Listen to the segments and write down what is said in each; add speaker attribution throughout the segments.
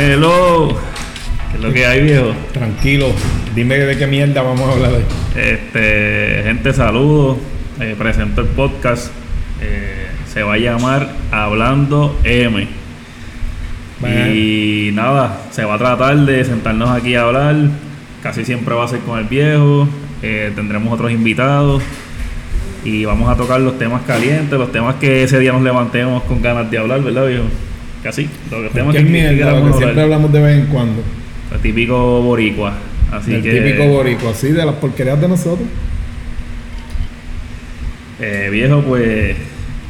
Speaker 1: Dímelo. ¿Qué es lo que hay, viejo?
Speaker 2: Tranquilo, dime de qué mierda vamos a hablar hoy.
Speaker 1: Este, gente, saludos. Eh, presento el podcast. Eh, se va a llamar Hablando M. Y nada, se va a tratar de sentarnos aquí a hablar. Casi siempre va a ser con el viejo. Eh, tendremos otros invitados. Y vamos a tocar los temas calientes, los temas que ese día nos levantemos con ganas de hablar, ¿verdad, viejo? Casi, los temas
Speaker 2: ¿Qué
Speaker 1: que
Speaker 2: mierda? Lo que siempre hablamos de vez en cuando.
Speaker 1: Lo típico boricua. Así
Speaker 2: el
Speaker 1: que,
Speaker 2: típico borico, así de las porquerías de nosotros.
Speaker 1: eh, viejo, pues,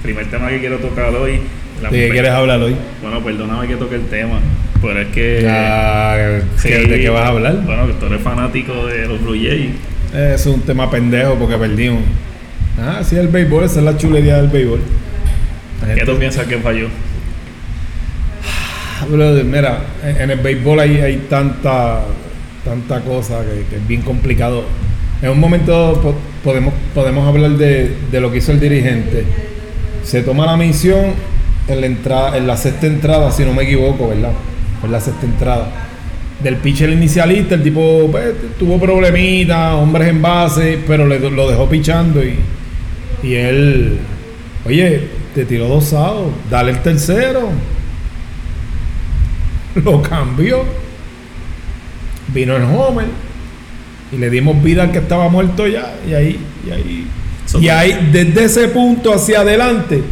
Speaker 1: primer tema que quiero tocar hoy.
Speaker 2: ¿De qué quieres hablar hoy?
Speaker 1: Bueno, perdóname que toque el tema, pero es que...
Speaker 2: Ah,
Speaker 1: sí,
Speaker 2: ¿qué- ¿De qué vas a hablar?
Speaker 1: Bueno, que tú eres fanático de los Blue Jays.
Speaker 2: Es un tema pendejo porque perdimos. Ah, sí, el béisbol, esa es la chulería del béisbol. La
Speaker 1: ¿Qué
Speaker 2: gente-
Speaker 1: tú piensas que falló?
Speaker 2: Mira, en el béisbol hay, hay tanta, tanta cosa que, es bien complicado. En un momento po- podemos, podemos hablar de, de lo que hizo el dirigente. Se toma la misión en la, sexta entrada, si no me equivoco, ¿verdad? En la sexta entrada. Del pitcher inicialista, el tipo pues, tuvo problemitas, hombres en base, pero le, lo dejó pichando y, y él, oye, te tiró dos outs, dale el tercero lo cambió. Vino el Homer y le dimos vida al que estaba muerto ya. Y ahí, y ahí,
Speaker 1: So-
Speaker 2: y ahí desde ese punto hacia adelante,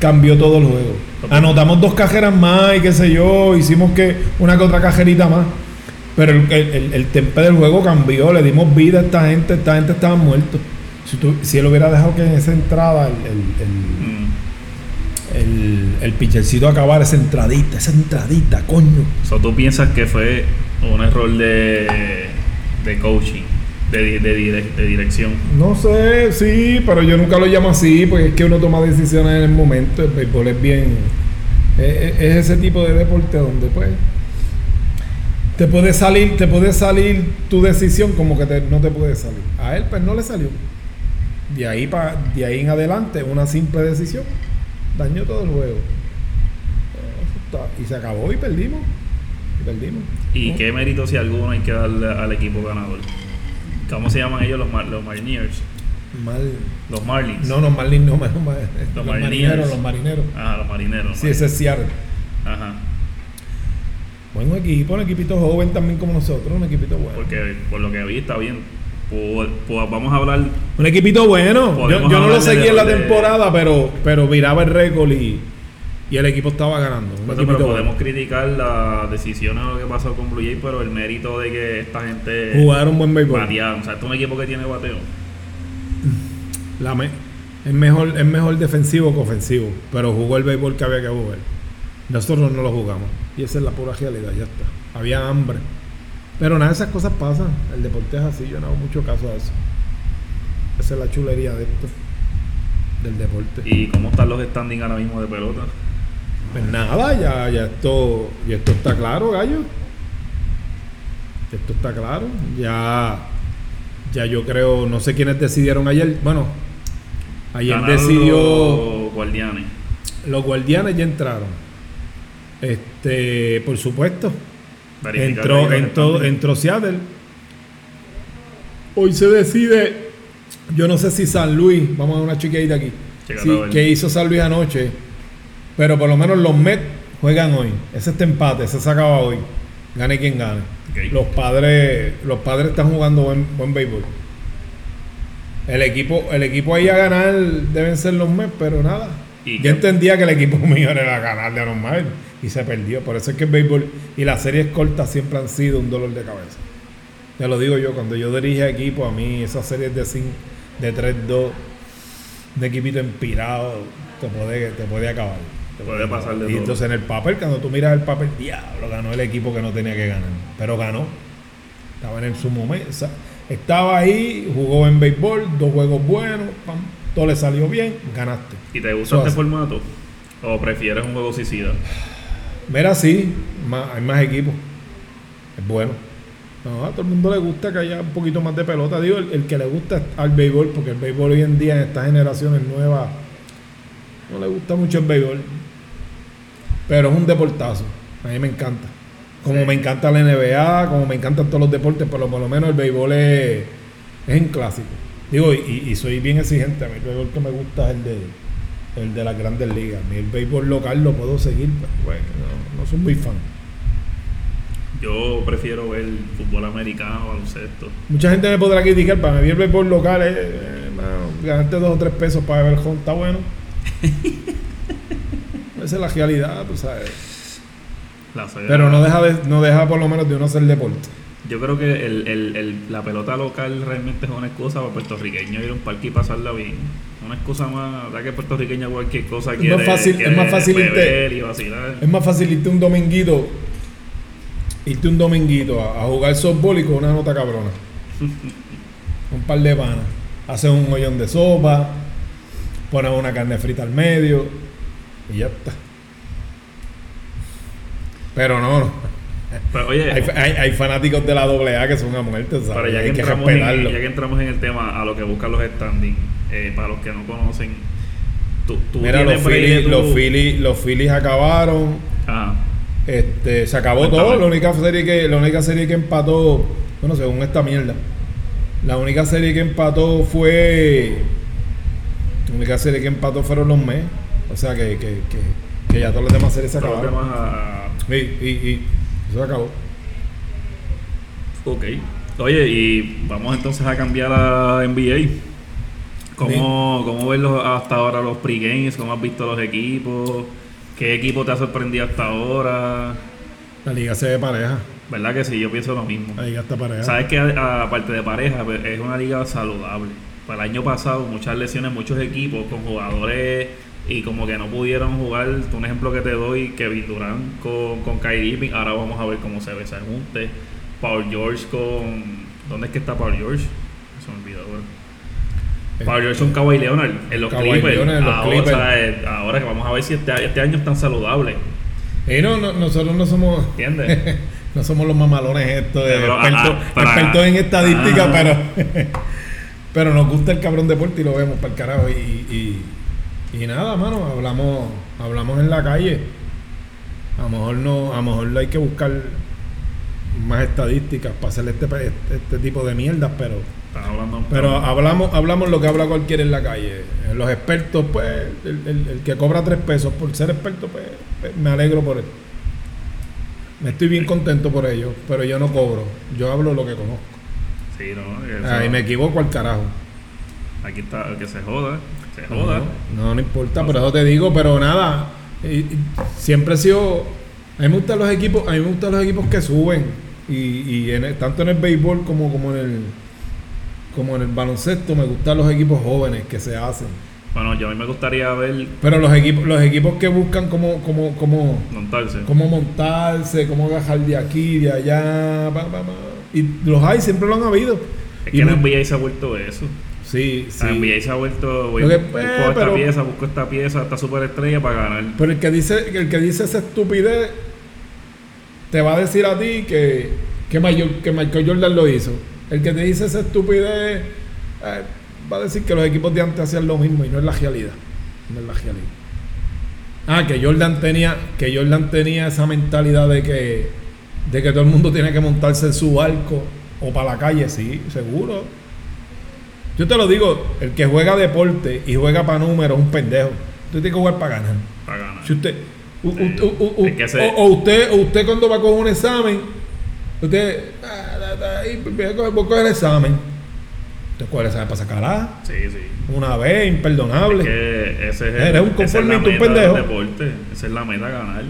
Speaker 2: cambió todo el juego. Anotamos dos cajeras más y qué sé yo, hicimos que una que otra cajerita más. Pero el, el, el- del juego cambió, le dimos vida a esta gente, esta gente estaba muerto. Si, tú- si él hubiera dejado que en esa entrada el, el- el-
Speaker 1: Mm.
Speaker 2: El, el pitchercito acabar esa entradita, esa entradita, coño.
Speaker 1: So, ¿Tú piensas que fue un error de, de coaching, de, de, dire- de dirección?
Speaker 2: No sé, sí, pero yo nunca lo llamo así, porque es que uno toma decisiones en el momento. El béisbol es bien. Es, es ese tipo de deporte donde, pues. Te puede salir, te puede salir tu decisión como que te- no te puede salir. A él, pues no le salió. De ahí, pa, de ahí en adelante, una simple decisión dañó todo el juego. Y se acabó y perdimos. Y perdimos.
Speaker 1: ¿Y qué mérito, si alguno, hay que darle al equipo ganador? ¿Cómo se llaman ellos los, Mar- los Marineers?
Speaker 2: Mal.
Speaker 1: Los Marlins.
Speaker 2: No, los Marlins no, los, ma- los
Speaker 1: Marineros.
Speaker 2: marineros, los marineros.
Speaker 1: Ah, los marineros.
Speaker 2: Sí, ese es Seattle.
Speaker 1: Ajá.
Speaker 2: Buen equipo, un equipito joven también como nosotros, un equipito bueno.
Speaker 1: Porque por lo que vi está bien. Pues, pues vamos a hablar.
Speaker 2: Un equipito bueno. Yo, no lo seguí en la
Speaker 1: de-
Speaker 2: temporada, pero, pero miraba el récord y, y el equipo estaba ganando. Un
Speaker 1: Pero, podemos
Speaker 2: bueno.
Speaker 1: criticar las decisiones de lo que pasó con Blue Jays, pero el mérito de que esta gente
Speaker 2: Jugaron buen béisbol.
Speaker 1: batearon. O sea, este es un equipo que tiene bateo.
Speaker 2: La me- es, mejor, es mejor defensivo que ofensivo, pero jugó el béisbol que había que jugar. Nosotros no lo jugamos. Y esa es la pura realidad, ya está. Había hambre. Pero nada, esas cosas pasan. El deporte es así, yo no hago mucho caso a eso. Esa es la chulería de esto, del deporte.
Speaker 1: ¿Y cómo están los standings ahora mismo de pelota?
Speaker 2: Pues nada, ya, ya esto, ya esto está claro, gallo. Esto está claro. Ya, ya yo creo, no sé quiénes decidieron ayer. Bueno, ayer
Speaker 1: Ganaron
Speaker 2: decidió
Speaker 1: los guardianes.
Speaker 2: los guardianes ya entraron. Este, por supuesto. Entró,
Speaker 1: los
Speaker 2: entró, entró Seattle. Hoy se decide. Yo no sé si San Luis, vamos a dar una chiquita aquí. Sí, que hizo San Luis anoche. Pero por lo menos los Mets juegan hoy. Ese este empate, ese se acaba hoy. Gane quien gane. Los padres, los padres están jugando buen, buen béisbol. El equipo, el equipo ahí a ganar deben ser los Mets, pero nada.
Speaker 1: ¿Y
Speaker 2: Yo entendía que el equipo mío era a ganar de normal y se perdió. Por eso es que el béisbol y las series cortas siempre han sido un dolor de cabeza. Ya lo digo yo, cuando yo dirige equipo, a mí esas series de 5, de 3-2, de equipito empirado, te puede, te puede acabar.
Speaker 1: Te puede pasar de
Speaker 2: Y
Speaker 1: todo.
Speaker 2: entonces en el papel, cuando tú miras el papel, diablo, ganó el equipo que no tenía que ganar. Pero ganó. Estaba en su momento. o sea, estaba ahí, jugó en béisbol, dos juegos buenos, pam, todo le salió bien, ganaste.
Speaker 1: ¿Y te gusta este formato? ¿O prefieres un juego suicida?
Speaker 2: Mira, sí, hay más equipos. Es bueno. No, a todo el mundo le gusta que haya un poquito más de pelota. Digo, el, el que le gusta al béisbol, porque el béisbol hoy en día en estas generaciones nuevas no le gusta mucho el béisbol. Pero es un deportazo. A mí me encanta. Como me encanta la NBA, como me encantan todos los deportes, pero por lo menos el béisbol es, es en clásico. Digo, y, y soy bien exigente. A mí el béisbol que me gusta es el de, el de las grandes ligas. Mí el béisbol local lo puedo seguir, pero bueno, no, no soy muy fan.
Speaker 1: Yo prefiero ver fútbol americano, baloncesto.
Speaker 2: Mucha gente me podrá criticar, para mí el béisbol local es, eh, ganarte dos o tres pesos para ver el home está bueno. Esa es la realidad, tú sabes. Pero no deja, de, no deja por lo menos de uno hacer deporte.
Speaker 1: Yo creo que el, el, el- la pelota local realmente es una excusa para puertorriqueños ir a un parque y pasarla bien. Una excusa más, da que puertorriqueño cualquier cosa
Speaker 2: Es
Speaker 1: quiere,
Speaker 2: más fácil- es más fácil irte-
Speaker 1: beber y vacilar.
Speaker 2: Es más fácil irte un dominguito, irte un dominguito a, a jugar softball y con una nota cabrona. un par de panas. Haces un hoyón de sopa, pones una carne frita al medio y ya está. Pero no, no.
Speaker 1: Pero oye,
Speaker 2: Hay, hay- hay fanáticos de la AA que son a muerte, ¿sabes?
Speaker 1: pero ya que,
Speaker 2: hay que
Speaker 1: entramos en, ya que entramos en el tema a lo que buscan los standings, eh, para los que no conocen, tú, tú
Speaker 2: Mira, los Phillies,
Speaker 1: tú-
Speaker 2: los, Phillies, los Phillies acabaron.
Speaker 1: Ajá.
Speaker 2: Este, se acabó
Speaker 1: Cuéntame.
Speaker 2: todo. La única serie que, la única serie que empató, bueno, según esta mierda, la única serie que empató fue, la única serie que empató fueron los Mets. O sea que, que, que, que ya todas las demás series se acabaron.
Speaker 1: demás a-
Speaker 2: Y, y, y eso se acabó.
Speaker 1: Ok. Oye, y vamos entonces a cambiar a NBA. ¿Cómo, cómo ves los- hasta ahora los pregames? ¿Cómo has visto los equipos? ¿Qué equipo te ha sorprendido hasta ahora?
Speaker 2: La liga se ve pareja.
Speaker 1: ¿Verdad que sí? Yo pienso lo mismo.
Speaker 2: La liga está pareja.
Speaker 1: Sabes que aparte de pareja, pues, es una liga saludable. Para el año pasado, muchas lesiones, muchos equipos con jugadores y como que no pudieron jugar. Un ejemplo que te doy, Kevin Durant con, con Kyrie Irving. Ahora vamos a ver cómo se ve ese junte. Paul George con... ¿Dónde es que está Paul George? Se me olvidó ahora.
Speaker 2: Eh,
Speaker 1: Paul George con Kawhi Leonard en los
Speaker 2: Kawhi
Speaker 1: Clippers.
Speaker 2: Leonard en los
Speaker 1: ahora,
Speaker 2: Clippers.
Speaker 1: o sea, eh, ahora que vamos a ver si este, este año están saludables.
Speaker 2: Y no, no, nosotros no somos.
Speaker 1: ¿Entiendes?
Speaker 2: no somos los mamalones estos de
Speaker 1: Pero,
Speaker 2: expertos,
Speaker 1: ah,
Speaker 2: expertos en estadística,
Speaker 1: ah.
Speaker 2: pero pero nos gusta el cabrón deporte y lo vemos para el carajo. Y, y, y nada, mano, hablamos, hablamos en la calle. A lo mejor no, a lo mejor hay que buscar más estadísticas para hacer este, este, este tipo de mierdas, pero
Speaker 1: hablando
Speaker 2: pero hablamos hablamos lo que habla cualquiera en la calle. Eh, Los expertos, pues, el, el- el que cobra tres pesos por ser experto, pues, pues, me alegro por él. Me estoy bien contento por ello, pero yo no cobro. Yo hablo lo que conozco.
Speaker 1: Sí, no.
Speaker 2: Ahí me equivoco al carajo.
Speaker 1: Aquí está, que se joda. Se joda.
Speaker 2: No, no, no importa, pero eso te digo, pero nada. y- y siempre he sido. A mí me gustan los equipos, a mí me gustan los equipos que suben. Y, y en el- tanto en el béisbol como, como en el como en el baloncesto me gustan los equipos jóvenes que se hacen.
Speaker 1: Bueno, yo a mí me gustaría ver
Speaker 2: Pero los equipos, los equipos que buscan cómo, cómo, cómo,
Speaker 1: montarse.
Speaker 2: cómo montarse, cómo bajar de aquí, de allá, pa, pa, pa. y los hay, siempre lo han habido.
Speaker 1: Es
Speaker 2: Y
Speaker 1: que la
Speaker 2: mu-
Speaker 1: NBA se ha vuelto eso.
Speaker 2: Sí, sí.
Speaker 1: La NBA se ha vuelto, voy, busco
Speaker 2: eh,
Speaker 1: esta
Speaker 2: pero-
Speaker 1: pieza, busco esta pieza, esta superestrella para ganar.
Speaker 2: Pero el que dice, el que dice esa estupidez te va a decir a ti que, que, Michael, que Michael Jordan lo hizo. El que te dice esa estupidez eh, va a decir que los equipos de antes hacían lo mismo y no es la realidad. No es la realidad. Ah, que Jordan tenía, que Jordan tenía esa mentalidad de que, de que todo el mundo tiene que montarse en su barco o para la calle, sí, seguro. Yo te lo digo, el que juega deporte y juega para números es un pendejo. Tú tienes que jugar para ganar.
Speaker 1: Para ganar.
Speaker 2: Si usted, u-
Speaker 1: Sí.
Speaker 2: u- u- o, o usted, o usted cuando va coger un examen, usted, ah, da, ahí, voy a coger- coger el examen. Usted coge el examen para sacar A,
Speaker 1: Sí, sí.
Speaker 2: una vez, imperdonable.
Speaker 1: Es que ese es el,
Speaker 2: Eres un conformista, un pendejo.
Speaker 1: del deporte. Esa es la meta, ganar.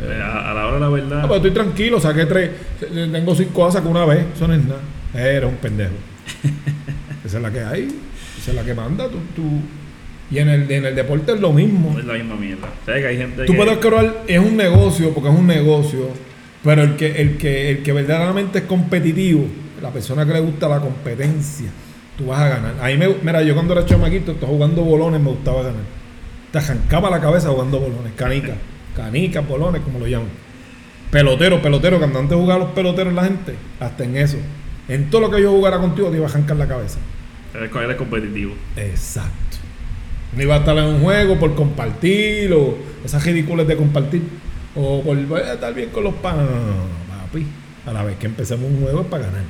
Speaker 1: Eh, A, a la hora de la verdad.
Speaker 2: Ah, pues estoy tranquilo, saqué tres, tengo cinco A, saco una vez, eso no es nada. Eres un pendejo. Esa es la que hay, esa es la que manda. Tú, tú- Y en el, en el deporte es lo mismo.
Speaker 1: es la misma mierda. ¿Sabes que hay gente
Speaker 2: Tú
Speaker 1: que...
Speaker 2: puedes cobrar, es un negocio, porque es un negocio, pero el que, el que, el que verdaderamente es competitivo, la persona que le gusta la competencia, tú vas a ganar. A mí me, mira, yo cuando era chamaquito, estaba jugando bolones, me gustaba ganar. Te arrancaba la cabeza jugando bolones, canicas, canicas, bolones, como lo llaman. Pelotero, pelotero, cuando antes jugaba los peloteros la gente, hasta en eso. En todo lo que yo jugara contigo te iba a arrancar la cabeza.
Speaker 1: Eres, eres competitivo.
Speaker 2: Exacto. No iba a estar en un juego por compartir o esas ridículas de compartir o por eh, estar bien con los panas. Papi. A la vez que empecemos un juego es para ganar.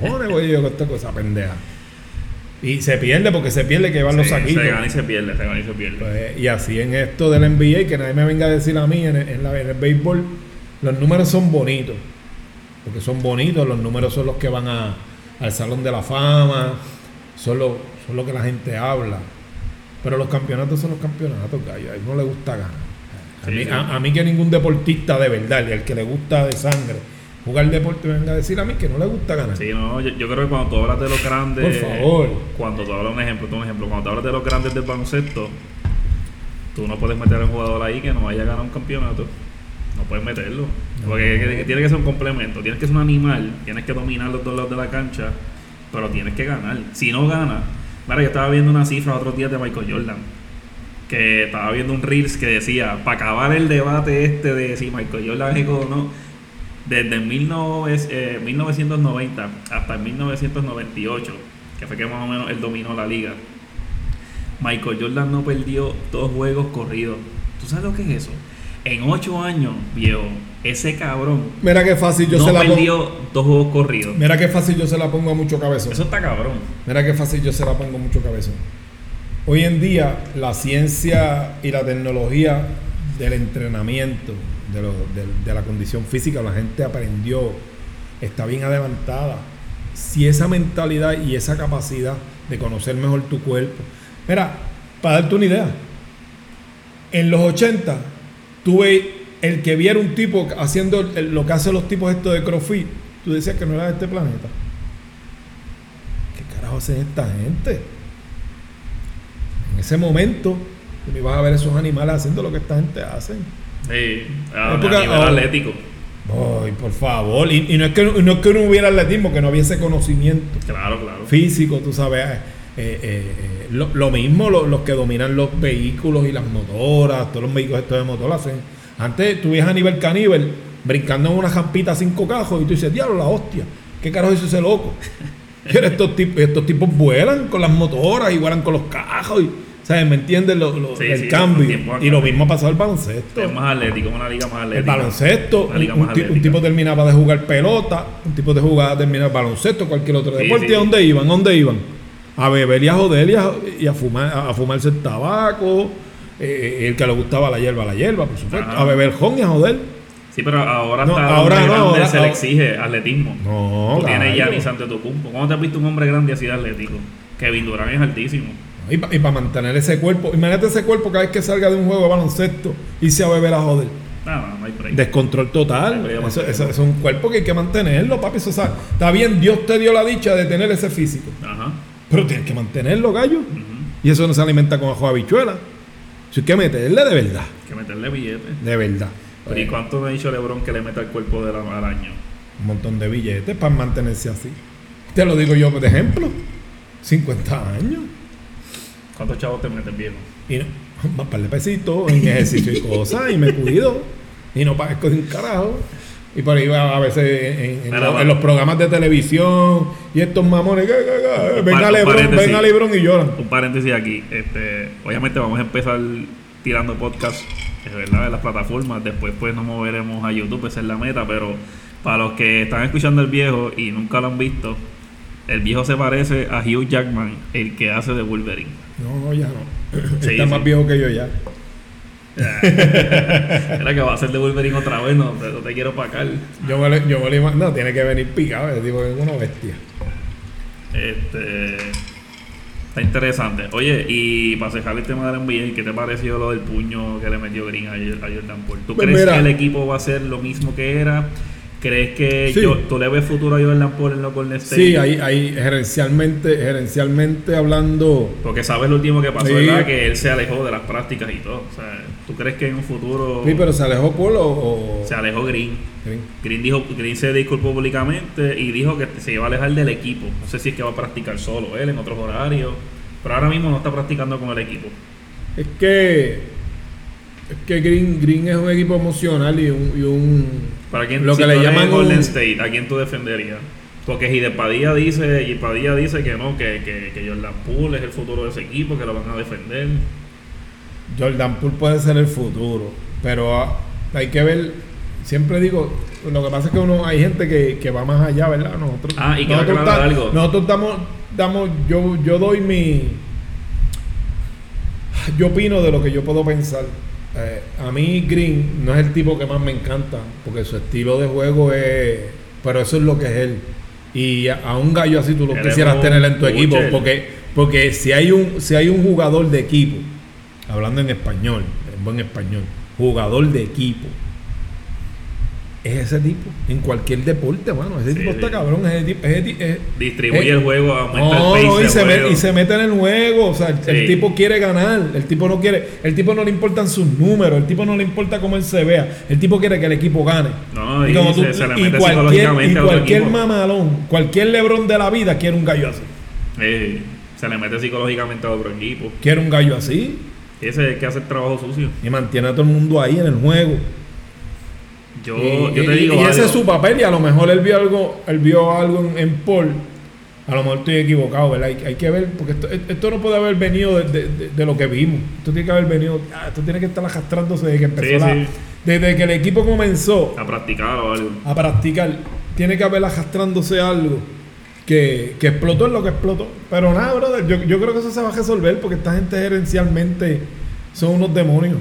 Speaker 2: Cojones, güey, yo con esta cosa pendeja. Y se pierde porque se pierde que van los
Speaker 1: Sí,
Speaker 2: saquitos.
Speaker 1: Se gana y se pierde, se gana y se pierde.
Speaker 2: Pues, y así en esto del NBA, que nadie me venga a decir a mí, en el, en la- en el béisbol, los números son bonitos. Porque son bonitos, los números son los que van a- al Salón de la Fama, son lo, son lo que la gente habla. Pero los campeonatos son los campeonatos, gallo. A él no le gusta ganar. A, mí, a- a mí que ningún deportista de verdad, y al que le gusta de sangre jugar deporte, venga a decir a mí que no le gusta ganar.
Speaker 1: Sí, no, yo, yo creo que cuando tú hablas de los grandes.
Speaker 2: Por favor.
Speaker 1: Cuando tú hablas un ejemplo, tú un ejemplo, cuando tú hablas de los grandes del baloncesto, tú no puedes meter a un jugador ahí que no vaya a ganar un campeonato. No puedes meterlo.
Speaker 2: No.
Speaker 1: Porque que- que tiene que ser un complemento. Tienes que ser un animal, tienes que dominar los dos lados de la cancha, pero tienes que ganar. Si no ganas, mira, yo estaba viendo una cifra otros días de Michael Jordan. Que estaba viendo un Reels que decía, para acabar el debate este de si Michael Jordan es o no, desde 19 eh, 1990 hasta el 1998, que fue que más o menos él dominó la liga, Michael Jordan no perdió dos juegos corridos. ¿Tú sabes lo que es eso? En ocho años, viejo, ese cabrón
Speaker 2: Mira qué fácil yo
Speaker 1: no
Speaker 2: se la pongo.
Speaker 1: perdió dos juegos corridos.
Speaker 2: Mira qué fácil yo se la pongo a mucho cabezón.
Speaker 1: Eso está cabrón.
Speaker 2: Mira qué fácil yo se la pongo mucho cabezón. Hoy en día la ciencia y la tecnología del entrenamiento, de, la condición física, la gente aprendió, está bien adelantada. Si esa mentalidad y esa capacidad de conocer mejor tu cuerpo. Mira, para darte una idea, en los 80 tuve el que viera un tipo haciendo lo que hacen los tipos estos de CrossFit, tú decías que no era de este planeta. ¿Qué carajo hacen esta gente? En ese momento, tú no ibas a ver esos animales haciendo lo que esta gente hace.
Speaker 1: Sí, a, a nivel
Speaker 2: ahora-
Speaker 1: atlético.
Speaker 2: Ay, por favor. Y, y no, es que, no es que no hubiera atletismo, que no hubiese conocimiento
Speaker 1: Claro, claro.
Speaker 2: físico, tú sabes. eh, eh, eh, lo, lo mismo lo- los que dominan los vehículos y las motoras, todos los vehículos estos de motor hacen. Antes tú a nivel caníbal brincando en una jampita a cinco cajos y tú dices, diablo, la hostia, ¿qué carajo hizo ese loco? Pero estos tipos, estos tipos vuelan con las motoras y vuelan con los cajos y, ¿sabes? ¿Me entiendes? Lo, lo-
Speaker 1: Sí,
Speaker 2: el
Speaker 1: sí,
Speaker 2: cambio. Y lo mismo ha pasado al baloncesto.
Speaker 1: Es más atlético, una liga más atlética.
Speaker 2: El baloncesto,
Speaker 1: liga
Speaker 2: un,
Speaker 1: más
Speaker 2: tipo terminaba de jugar pelota, un tipo de jugaba terminaba baloncesto, cualquier otro
Speaker 1: Sí,
Speaker 2: deporte.
Speaker 1: sí.
Speaker 2: ¿Y a dónde iban? ¿A dónde iban? A beber y a joder y a, y a fumar, a, a fumarse el tabaco, eh, el que le gustaba la hierba, la hierba, por supuesto.
Speaker 1: Ajá.
Speaker 2: A beber jon y a joder.
Speaker 1: Sí, pero ahora
Speaker 2: No,
Speaker 1: está
Speaker 2: ahora no, ahora-
Speaker 1: se le exige atletismo.
Speaker 2: No,
Speaker 1: Tú tienes
Speaker 2: claro.
Speaker 1: Giannis Antetokounmpo. ¿Cómo te has visto un hombre grande así de atlético? Kevin Durant es altísimo.
Speaker 2: Y para mantener ese cuerpo, imagínate ese cuerpo cada vez que salga de un juego de baloncesto y se a beber a joder.
Speaker 1: No, no, no hay.
Speaker 2: Descontrol total. Eso, es un cuerpo que hay que mantenerlo, papi. Eso, sabe. está bien, Dios te dio la dicha de tener ese físico.
Speaker 1: Ajá.
Speaker 2: Pero tienes que mantenerlo, gallo. Y eso no se alimenta con ajo habichuela. Eso hay que meterle de verdad.
Speaker 1: Hay que meterle billetes.
Speaker 2: De verdad.
Speaker 1: Pero ¿y cuánto me ha dicho LeBron que le meta el cuerpo de la, al año?
Speaker 2: Un montón de billetes para mantenerse así. Te lo digo yo de ejemplo. 50 años.
Speaker 1: ¿Cuántos chavos te meten viejo?
Speaker 2: Y no, más par de pesitos en ejercicio y cosas. Y me cuido. Y no parezco de un carajo. Y por ahí va a veces en, los programas de televisión y estos mamones. que- que- que-
Speaker 1: Un
Speaker 2: Ven
Speaker 1: par-
Speaker 2: a
Speaker 1: un
Speaker 2: Lebron,
Speaker 1: paréntesis.
Speaker 2: ven a Lebron y lloran.
Speaker 1: Un paréntesis aquí. Este, obviamente vamos a empezar tirando podcast, es verdad, en las plataformas. Después pues nos moveremos a YouTube, esa es la meta. Pero para los que están escuchando el viejo y nunca lo han visto, el viejo se parece a Hugh Jackman, el que hace de Wolverine.
Speaker 2: No, ya no.
Speaker 1: Sí,
Speaker 2: Está más viejo que yo ya.
Speaker 1: Era que va a ser de Wolverine otra vez, no, te, no te quiero pagar.
Speaker 2: Yo me, lo- yo me lo No, tiene que venir picado. Ese tipo es una bestia.
Speaker 1: Este, está interesante. Oye, y para cerrar el tema del NBA, ¿qué te pareció lo del puño que le metió Green a, a Jordan Poole? ¿Tú
Speaker 2: Pues
Speaker 1: crees
Speaker 2: mira.
Speaker 1: que el equipo va a ser lo mismo que era? ¿Crees que
Speaker 2: Sí.
Speaker 1: yo- tú le ves futuro a Jordan Poole en los Golden State?
Speaker 2: Sí, ahí, ahí gerencialmente, gerencialmente hablando.
Speaker 1: Porque sabes lo último que pasó,
Speaker 2: Sí.
Speaker 1: ¿verdad? Que él se alejó de las prácticas y todo. O sea, ¿tú crees que en un futuro
Speaker 2: Sí, pero se alejó Polo o.
Speaker 1: se alejó Green?
Speaker 2: Green.
Speaker 1: Green, dijo, Green se disculpó públicamente y dijo que se iba a alejar del equipo. No sé si es que va a practicar solo él en otros horarios, pero ahora mismo no está practicando con el equipo.
Speaker 2: Es que. Es que Green, Green es un equipo emocional y un. y un-
Speaker 1: ¿Para quién,
Speaker 2: Lo
Speaker 1: si
Speaker 2: que le llaman
Speaker 1: Golden
Speaker 2: un-
Speaker 1: State, ¿a quién tú defenderías? Porque si de Padilla dice, y Padilla dice que no, que, que, que Jordan Poole es el futuro de ese equipo, que lo van a defender.
Speaker 2: Jordan Poole puede ser el futuro. Pero ah, hay que ver siempre digo, lo que pasa es que uno hay gente que, que va más allá, ¿verdad? Nosotros,
Speaker 1: Ah, y quiero
Speaker 2: nosotros, ta-
Speaker 1: algo.
Speaker 2: nosotros damos, damos, yo, yo doy mi, yo opino de lo que yo puedo pensar. Eh, a mí Green no es el tipo que más me encanta, porque su estilo de juego es, pero eso es lo que es él. Y a, a un gallo así tú lo
Speaker 1: Queremos
Speaker 2: quisieras tener en tu equipo, porque, porque si hay un, si hay un jugador de equipo, hablando en español, en buen español, jugador de equipo, es ese tipo, en cualquier deporte, mano. Ese
Speaker 1: Sí,
Speaker 2: tipo está cabrón, ese tipo, ese es-
Speaker 1: Distribuye
Speaker 2: eh,
Speaker 1: el juego, aumenta
Speaker 2: no,
Speaker 1: el pace
Speaker 2: no, y se,
Speaker 1: juego.
Speaker 2: mete, y se mete en el juego. O sea, el, tipo quiere ganar. El tipo no quiere. El tipo no le importan sus números. El tipo no le importa cómo él se vea. El tipo quiere que el equipo gane.
Speaker 1: No, y
Speaker 2: como
Speaker 1: se- se le
Speaker 2: y
Speaker 1: mete
Speaker 2: cualquier, y cualquier mamalón, cualquier lebrón de la vida quiere un gallo así.
Speaker 1: Eh, se le mete psicológicamente a otro equipo.
Speaker 2: Quiere un gallo así.
Speaker 1: Ese es el que hace el trabajo sucio.
Speaker 2: Y mantiene a todo el mundo ahí en el juego.
Speaker 1: Yo,
Speaker 2: y,
Speaker 1: yo te
Speaker 2: y-
Speaker 1: digo.
Speaker 2: y ese es su papel. Y a lo mejor él vio algo, él vio algo en, en Paul. A lo mejor estoy equivocado, ¿verdad? Hay, hay que ver, porque esto, esto no puede haber venido de, de- de- de lo que vimos. Esto tiene que haber venido, ah, esto tiene que estar arrastrándose desde que empezó
Speaker 1: Sí,
Speaker 2: la-
Speaker 1: sí.
Speaker 2: Desde que el equipo comenzó
Speaker 1: A practicar o algo.
Speaker 2: a practicar, tiene que haber arrastrándose algo que, que explotó en lo que explotó. Pero nada, brother, yo, yo creo que eso se va a resolver porque esta gente gerencialmente son unos demonios.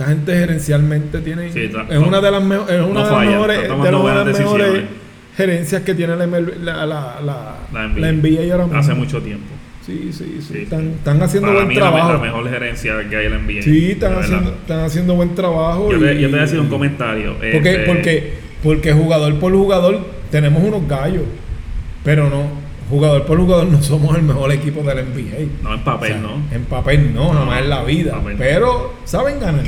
Speaker 2: Esta gente gerencialmente tiene.
Speaker 1: Sí,
Speaker 2: es una de las, meo- es una
Speaker 1: no
Speaker 2: de las
Speaker 1: falla,
Speaker 2: mejores,
Speaker 1: está
Speaker 2: de
Speaker 1: tomando
Speaker 2: las
Speaker 1: buenas
Speaker 2: mejores
Speaker 1: decisiones.
Speaker 2: gerencias que tiene la, la, la, la,
Speaker 1: La NBA.
Speaker 2: ahora mismo.
Speaker 1: Hace mucho tiempo.
Speaker 2: Sí, sí, sí.
Speaker 1: Sí,
Speaker 2: están, están haciendo
Speaker 1: Para
Speaker 2: buen
Speaker 1: mí,
Speaker 2: trabajo.
Speaker 1: la mejor gerencia que hay en la NBA.
Speaker 2: Sí, están haciendo, están haciendo buen trabajo.
Speaker 1: Yo te,
Speaker 2: y-
Speaker 1: yo te voy a decir un comentario.
Speaker 2: porque,
Speaker 1: este,
Speaker 2: porque, porque jugador por jugador tenemos unos gallos, pero no, jugador por jugador no somos el mejor equipo de la NBA.
Speaker 1: No en papel,
Speaker 2: O sea,
Speaker 1: ¿no?
Speaker 2: En papel no,
Speaker 1: No,
Speaker 2: jamás en la vida.
Speaker 1: papel.
Speaker 2: Pero saben ganar.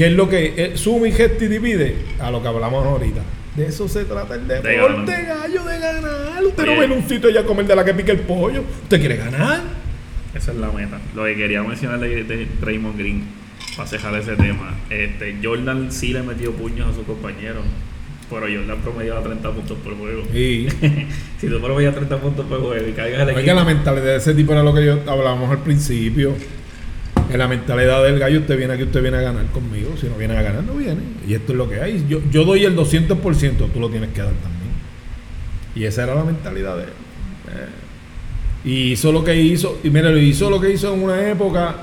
Speaker 1: Sí.
Speaker 2: ¿Qué es lo que eh, suma y gesta y divide? A lo que hablamos ahorita. De eso se trata el deporte,
Speaker 1: ganar.
Speaker 2: gallo, de ganar. Usted no
Speaker 1: Oye.
Speaker 2: en un sitio ya a comer de la que pica el pollo. Usted quiere ganar.
Speaker 1: Esa es la meta. Lo que quería mencionar de, de Draymond Green, para cejar ese tema. Este, Jordan sí le metió puños a sus compañeros, pero Jordan promediaba 30 puntos por juego.
Speaker 2: Y
Speaker 1: si tú promedias 30 puntos por juego y caigas el
Speaker 2: Oiga,
Speaker 1: equipo,
Speaker 2: la mentalidad de ese tipo era lo que yo hablábamos al principio. En la mentalidad del gallo, usted viene aquí, usted viene a ganar conmigo. Si no viene a ganar, no viene. Y esto es lo que hay. Yo, yo doy el 200%, tú lo tienes que dar también. Y esa era la mentalidad de él. Eh, y hizo lo que hizo. Y mire, lo hizo lo que hizo en una época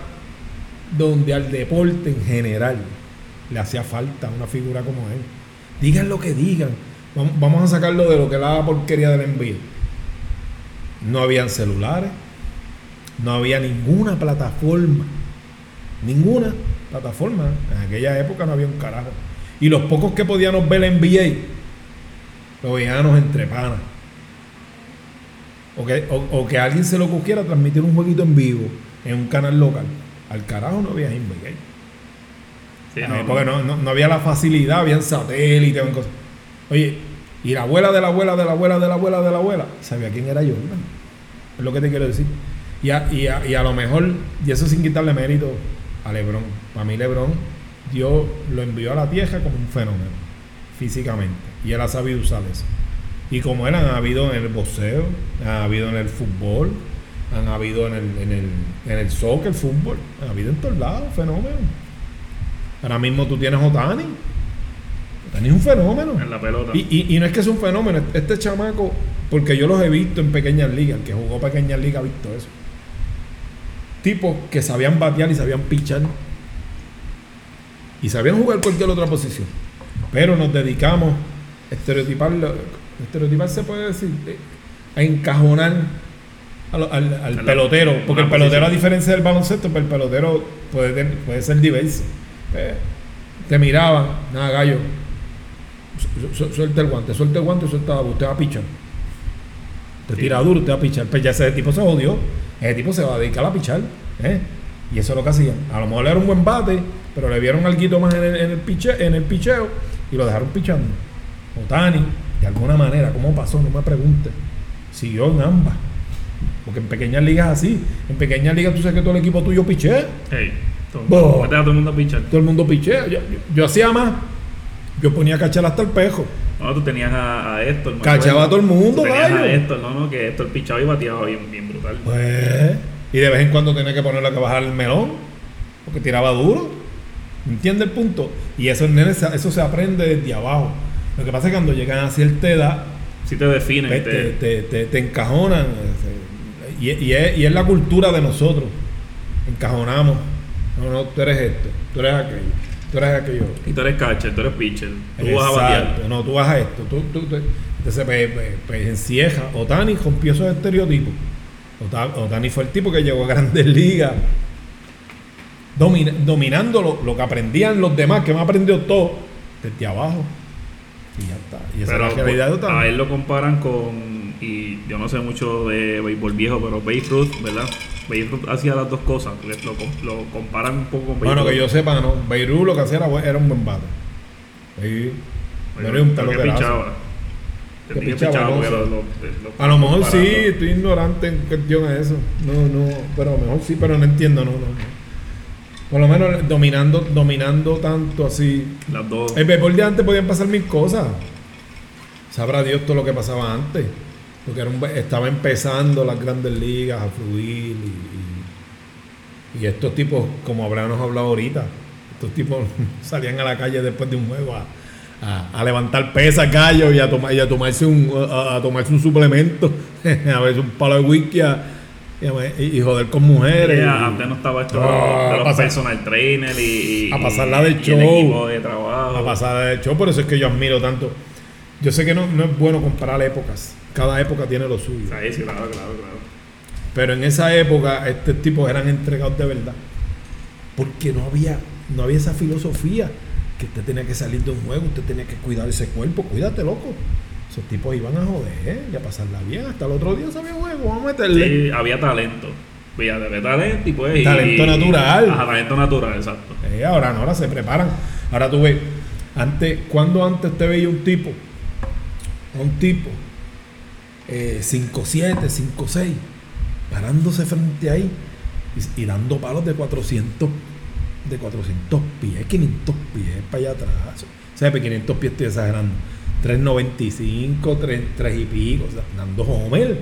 Speaker 2: donde al deporte en general le hacía falta una figura como él. Digan lo que digan. Vam- Vamos a sacarlo de lo que era la porquería del envío. No habían celulares, no había ninguna plataforma, ninguna plataforma. En aquella época no había un carajo. Y los pocos que podíamos ver en NBA, lo veíamos entre panas. O que, o, o que a alguien se le ocurriera transmitir un jueguito en vivo en un canal local. Al carajo no había NBA.
Speaker 1: Sí, no,
Speaker 2: porque no, no- no había la facilidad, habían satélites, habían cosas. Oye, y la abuela de la abuela de la abuela de la abuela de la abuela sabía quién era Jordan. Es lo que te quiero decir. Y a, y a- y a lo mejor, y eso sin quitarle mérito a Lebron. Para mí Lebron, Dios lo envió a la tierra como un fenómeno, físicamente. Y él ha sabido usar eso. Y como él han habido en el boxeo, han habido en el fútbol, han habido en el, en el, en el soccer, fútbol, han habido en todos lados, fenómeno. Ahora mismo tú tienes Otani. Otani es un fenómeno.
Speaker 1: en la pelota.
Speaker 2: Y, y- y no es que es un fenómeno, este chamaco, porque yo los he visto en pequeñas ligas, el que jugó pequeñas ligas ha visto eso. Tipos que sabían batear y sabían pichar. Y sabían jugar cualquier otra posición. Pero nos dedicamos a estereotipar, estereotipar se puede decir, eh, a encajonar al, al pelotero. Porque el pelotero, a diferencia del baloncesto, pues el pelotero puede, puede ser diverso. Eh, te miraban, nada, gallo, Su- su- suelta el guante, suelta el guante suelta la. Usted va a pichar. Te
Speaker 1: Sí.
Speaker 2: tira duro, usted va a pichar. Pues ya ese tipo se jodió. Ese tipo se va a dedicar a pichar. ¿eh? Y eso es lo que hacían. A lo mejor era un buen bate, pero le vieron algo más en el, en el, piche, en el picheo y lo dejaron pichando. Otani, de alguna manera, ¿cómo pasó? No me pregunte. Siguió en ambas. Porque en pequeñas ligas así. En pequeñas ligas tú sabes que todo el equipo tuyo pichea.
Speaker 1: Hey, todo, todo el mundo a pichar.
Speaker 2: Todo el mundo pichea. Yo, yo- yo hacía más. Yo ponía cachar hasta el pejo.
Speaker 1: No, tú tenías a, a Héctor.
Speaker 2: Cachaba a todo el mundo,
Speaker 1: Tú tenías
Speaker 2: gallo.
Speaker 1: a Héctor, no, no, que Héctor pichaba y bateaba bien, bien brutal.
Speaker 2: Pues, y de vez en cuando tenía que ponerle que bajar el melón, porque tiraba duro. ¿Entiendes el punto? Y eso, eso se aprende desde abajo. Lo que pasa es que cuando llegan a cierta edad,
Speaker 1: Si te define.
Speaker 2: pues,
Speaker 1: te-
Speaker 2: te, te, te- te encajonan. Y, y es, y es la cultura de nosotros. Encajonamos. No, no, tú eres esto, tú eres aquello, tú eres aquello.
Speaker 1: Y tú eres catcher, tú eres pitcher. Tú vas a batear.
Speaker 2: Exacto, no, tú vas a esto. Tú, tú, tú- entonces, pues, pues, pues, encieja. Otani rompió esos estereotipos. Ota- Otani fue el tipo que llegó a grandes ligas domina- dominando lo, lo que aprendían los demás, que me aprendió todo desde abajo. Y ya está. Y esa
Speaker 1: Pero
Speaker 2: es la realidad
Speaker 1: pues, a él lo comparan con, y yo no sé mucho de béisbol viejo, pero Babe Ruth, ¿verdad? Babe Ruth hacía las dos cosas, lo, com- lo comparan un poco con Babe
Speaker 2: Bueno, que yo sepa, no. Beirut lo que hacía era, un buen bate. No era un A lo mejor sí, estoy ignorante en cuestión a eso. No, no, pero a lo mejor sí, pero no entiendo, no, no. no. Por lo menos dominando, dominando tanto así.
Speaker 1: Las dos.
Speaker 2: El béisbol de antes podían pasar mil cosas. Sabrá Dios todo lo que pasaba antes. Porque era un estaba empezando las grandes ligas a fluir y, y- y estos tipos, como habríamos hablado ahorita, estos tipos salían a la calle después de un juego a, a- a levantar pesas, gallo, y a, tomar, y a tomarse un a, a tomarse un suplemento, a veces un palo de whisky y, joder con mujeres.
Speaker 1: Yeah, antes no estaba esto
Speaker 2: Ah,
Speaker 1: de los
Speaker 2: pasar-
Speaker 1: personal trainer y,
Speaker 2: a pasarla
Speaker 1: el
Speaker 2: show.
Speaker 1: equipo de trabajo.
Speaker 2: a pasar de hecho, por eso es que yo admiro tanto. Yo sé que no, no es bueno comparar épocas. Cada época tiene lo suyo.
Speaker 1: Sí, sí, claro, claro, claro.
Speaker 2: Pero en esa época, estos tipos eran entregados de verdad. Porque no había, no había esa filosofía que usted tenía que salir de un juego, usted tenía que cuidar ese cuerpo. Cuídate, loco. Esos tipos iban a joder y a pasarla bien. Hasta el otro día sabía juego, vamos a meterle.
Speaker 1: Sí, había talento. Había talento y pues. y-
Speaker 2: Talento natural.
Speaker 1: Ajá, talento natural, exacto.
Speaker 2: Eh, ahora no, ahora se preparan. Ahora tú ves, antes, cuando antes te veía un tipo, un tipo, 5'7, 5'6, parándose frente ahí y, y dando palos de 400, de 400 pies, 500 pies para allá atrás. O sea, de 500 pies estoy exagerando. 395, 3, 3 y pico, o sea, dando homer.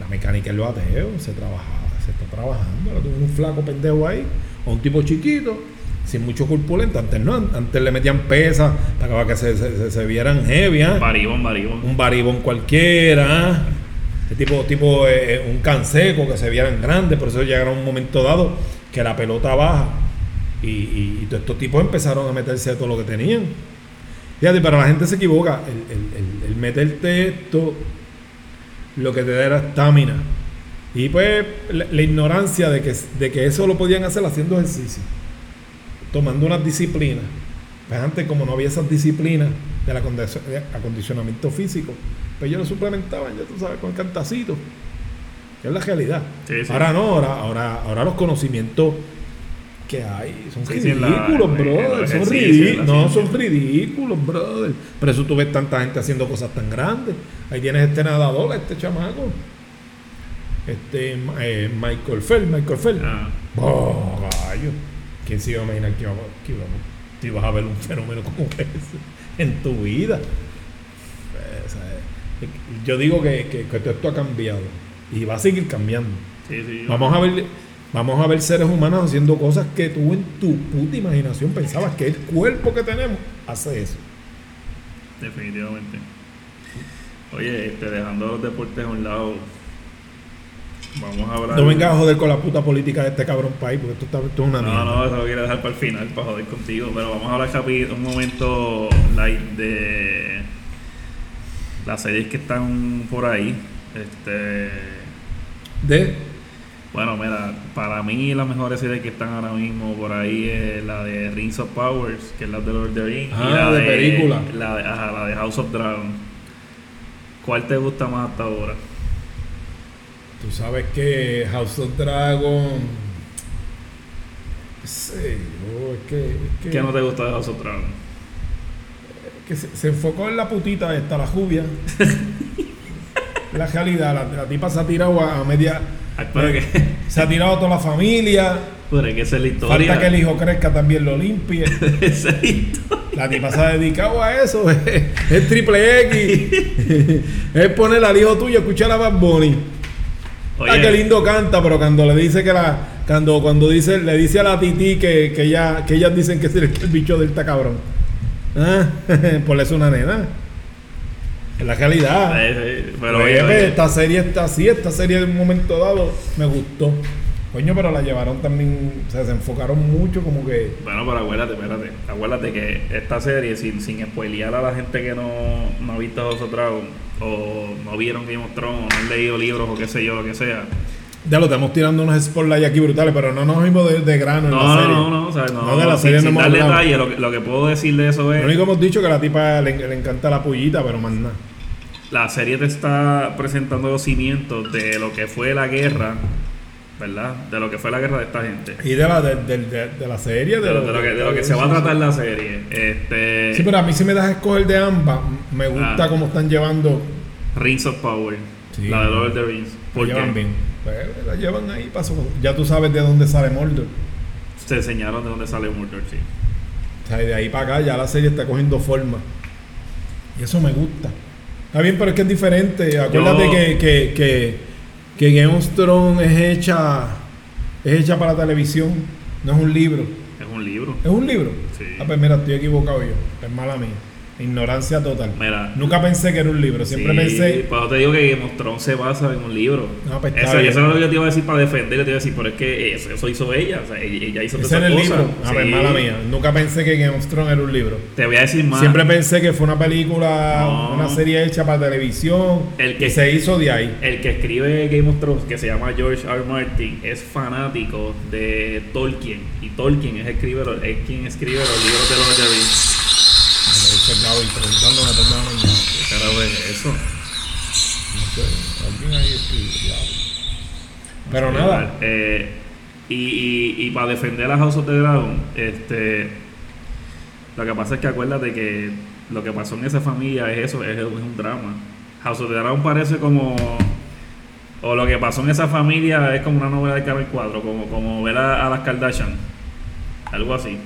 Speaker 2: La mecánica del bateo se trabaja, se está trabajando. Ahora tuve un flaco pendejo ahí, o un tipo chiquito, sin mucho corpulento. Antes no, antes le metían pesas para que se, se- se- vieran heavy. ¿ah?
Speaker 1: Baribón, baribón.
Speaker 2: Un baribón cualquiera. El tipo, tipo eh, eh, un canseco que se vieran grandes, por eso llegaron a un momento dado que la pelota baja. Y, y- y todos estos tipos empezaron a meterse a todo lo que tenían. Fíjate, pero la gente se equivoca. El, el- el- el meterte esto, lo que te da era estamina. Y pues la, la ignorancia de que, de que eso lo podían hacer haciendo ejercicio, tomando unas disciplinas. Pues antes, como no había esas disciplinas del acondicio- de acondicionamiento físico, pues ellos lo suplementaban, ya tú sabes, con el cantacito. Que es la realidad.
Speaker 1: Sí, sí.
Speaker 2: Ahora no, ahora, ahora, ahora los conocimientos que hay son
Speaker 1: Sí, la-
Speaker 2: ridículos,
Speaker 1: en
Speaker 2: brother. Son ridículos.
Speaker 1: la
Speaker 2: No, son ridículos, brother. Por eso tú ves tanta gente haciendo cosas tan grandes. Ahí tienes este nadador, este chamaco. Este eh, Michael Phelps, Michael Phelps.
Speaker 1: Ah,
Speaker 2: Oh, gallo. ¿Quién se iba a imaginar que, íbamos, que íbamos- que ibas a ver un fenómeno como ese en tu vida? Eh, yo digo que, que- que todo esto ha cambiado y va a seguir cambiando.
Speaker 1: sí, sí.
Speaker 2: Vamos a ver, vamos a ver seres humanos haciendo cosas que tú en tu puta imaginación pensabas que el cuerpo que tenemos hace eso.
Speaker 1: Definitivamente. Oye, este, dejando los deportes a un lado, vamos a hablar.
Speaker 2: No vengas a joder con la puta política de este cabrón país, porque esto, está, esto es una
Speaker 1: No,
Speaker 2: mierda.
Speaker 1: no, eso lo quiero dejar para el final, para joder contigo. Pero vamos a hablar un momento light de las series que están por ahí. Este.
Speaker 2: De,
Speaker 1: Bueno, mira, para mí las mejores series que están ahora mismo por ahí es la de Rings of Powers, que es la de Lord of the Rings,
Speaker 2: Ah,
Speaker 1: y la
Speaker 2: de película.
Speaker 1: La de, ajá, la de House of Dragon. ¿Cuál te gusta más hasta ahora?
Speaker 2: Tú sabes que House of Dragon. Sí, oh, es que, es que,
Speaker 1: ¿Qué no te gusta de House of Dragon?
Speaker 2: que se, se enfocó en la putita esta, la jubia. la realidad, la, la tipa se ha tirado a, a media.
Speaker 1: Ay, que,
Speaker 2: Se ha tirado a toda la familia.
Speaker 1: pero es que esa es la historia.
Speaker 2: Falta que el hijo crezca también lo limpie.
Speaker 1: Esa es la historia.
Speaker 2: La tipa se ha dedicado a eso. Es triple X. es poner al hijo tuyo a escuchar a Bad Bunny. Ah, qué lindo canta, pero cuando le dice que la. Cuando, cuando dice, le dice a la titi que, que, ella, que ellas dicen que es el, el bicho del está cabrón. Ah, por eso una nena. Es la realidad.
Speaker 1: Sí, sí, Pero
Speaker 2: Oye,
Speaker 1: oye,
Speaker 2: pues,
Speaker 1: oye,
Speaker 2: esta serie está así, esta serie en un momento dado me gustó. Coño, pero la llevaron también, o sea, se enfocaron mucho como que.
Speaker 1: Bueno, pero acuérdate, espérate. Acuérdate que esta serie, sin, sin spoilear a la gente que no, no ha visto of Dragon, o no vieron Game of Thrones, o no han leído libros, o qué sé yo, lo que sea.
Speaker 2: Ya lo estamos tirando unos spotlights aquí brutales, pero no nos vimos de, de grano en
Speaker 1: No,
Speaker 2: la
Speaker 1: no,
Speaker 2: serie.
Speaker 1: no, no, o sea, no,
Speaker 2: No, de la
Speaker 1: sin,
Speaker 2: serie no
Speaker 1: sin dar
Speaker 2: hablado.
Speaker 1: detalle, lo que, lo que puedo decir de eso
Speaker 2: Lo
Speaker 1: es,
Speaker 2: único que hemos dicho es que a la tipa le, le encanta la pullita, pero más nada.
Speaker 1: la serie te está presentando los cimientos de lo que fue la guerra, ¿verdad? De lo que fue la guerra de esta gente.
Speaker 2: Y de la, de, de- de- de la serie,
Speaker 1: De, lo, que, de lo que se va a tratar la serie. Este,
Speaker 2: Sí, pero a mí si me das a escoger de ambas, me gusta cómo están llevando.
Speaker 1: Rings of Power,
Speaker 2: Sí.
Speaker 1: la de Lord of the Rings.
Speaker 2: La
Speaker 1: ¿Por
Speaker 2: llevan
Speaker 1: qué?
Speaker 2: bien. Pues, la llevan ahí, paso. Ya tú sabes de dónde sale Mordor.
Speaker 1: Se enseñaron de dónde sale Mordor, sí.
Speaker 2: O sea, y de ahí para acá ya la serie está cogiendo forma. Y eso me gusta. Está bien, pero es que es diferente. Acuérdate
Speaker 1: Yo-
Speaker 2: que, que, que, que Game of Thrones es hecha, es hecha para televisión, no es un libro.
Speaker 1: Es un libro.
Speaker 2: ¿Es un libro?
Speaker 1: Sí.
Speaker 2: Ah, pues mira, estoy equivocado yo. Es mala mía. Ignorancia total.
Speaker 1: Mira.
Speaker 2: Nunca pensé que era un libro. Siempre
Speaker 1: Sí,
Speaker 2: pensé.
Speaker 1: Pero te digo que Game of Thrones se basa en un libro.
Speaker 2: No, pues
Speaker 1: eso, es lo que yo te iba a decir para defender. Te iba a decir, pero es que eso, eso hizo ella. O sea, ella, hizo
Speaker 2: Ese
Speaker 1: todas
Speaker 2: era el libro.
Speaker 1: cosas.
Speaker 2: Ah, pues mala mía. Nunca pensé que Game of Thrones era un libro.
Speaker 1: Te voy a decir más.
Speaker 2: Siempre pensé que fue una película,
Speaker 1: No.
Speaker 2: una serie hecha para televisión.
Speaker 1: El que-
Speaker 2: que se hizo de ahí.
Speaker 1: El que escribe Game of Thrones, que se llama George R. Martin, es fanático de Tolkien. Y Tolkien es, escribe, los- es quien escribe los libros de of the Rings.
Speaker 2: Y preguntándome por la mañana.
Speaker 1: ¿Qué carajo es eso?
Speaker 2: No sé, alguien ahí claro. Pero nada.
Speaker 1: Eh, y, y, y para defender a House of the Dragon, este, lo que pasa es que acuérdate que lo que pasó en esa familia es eso, es, es un drama. House of the Dragon parece como... O lo que pasó en esa familia es como una novela de Canal 4, como, como ver a, a las Kardashian. Algo así.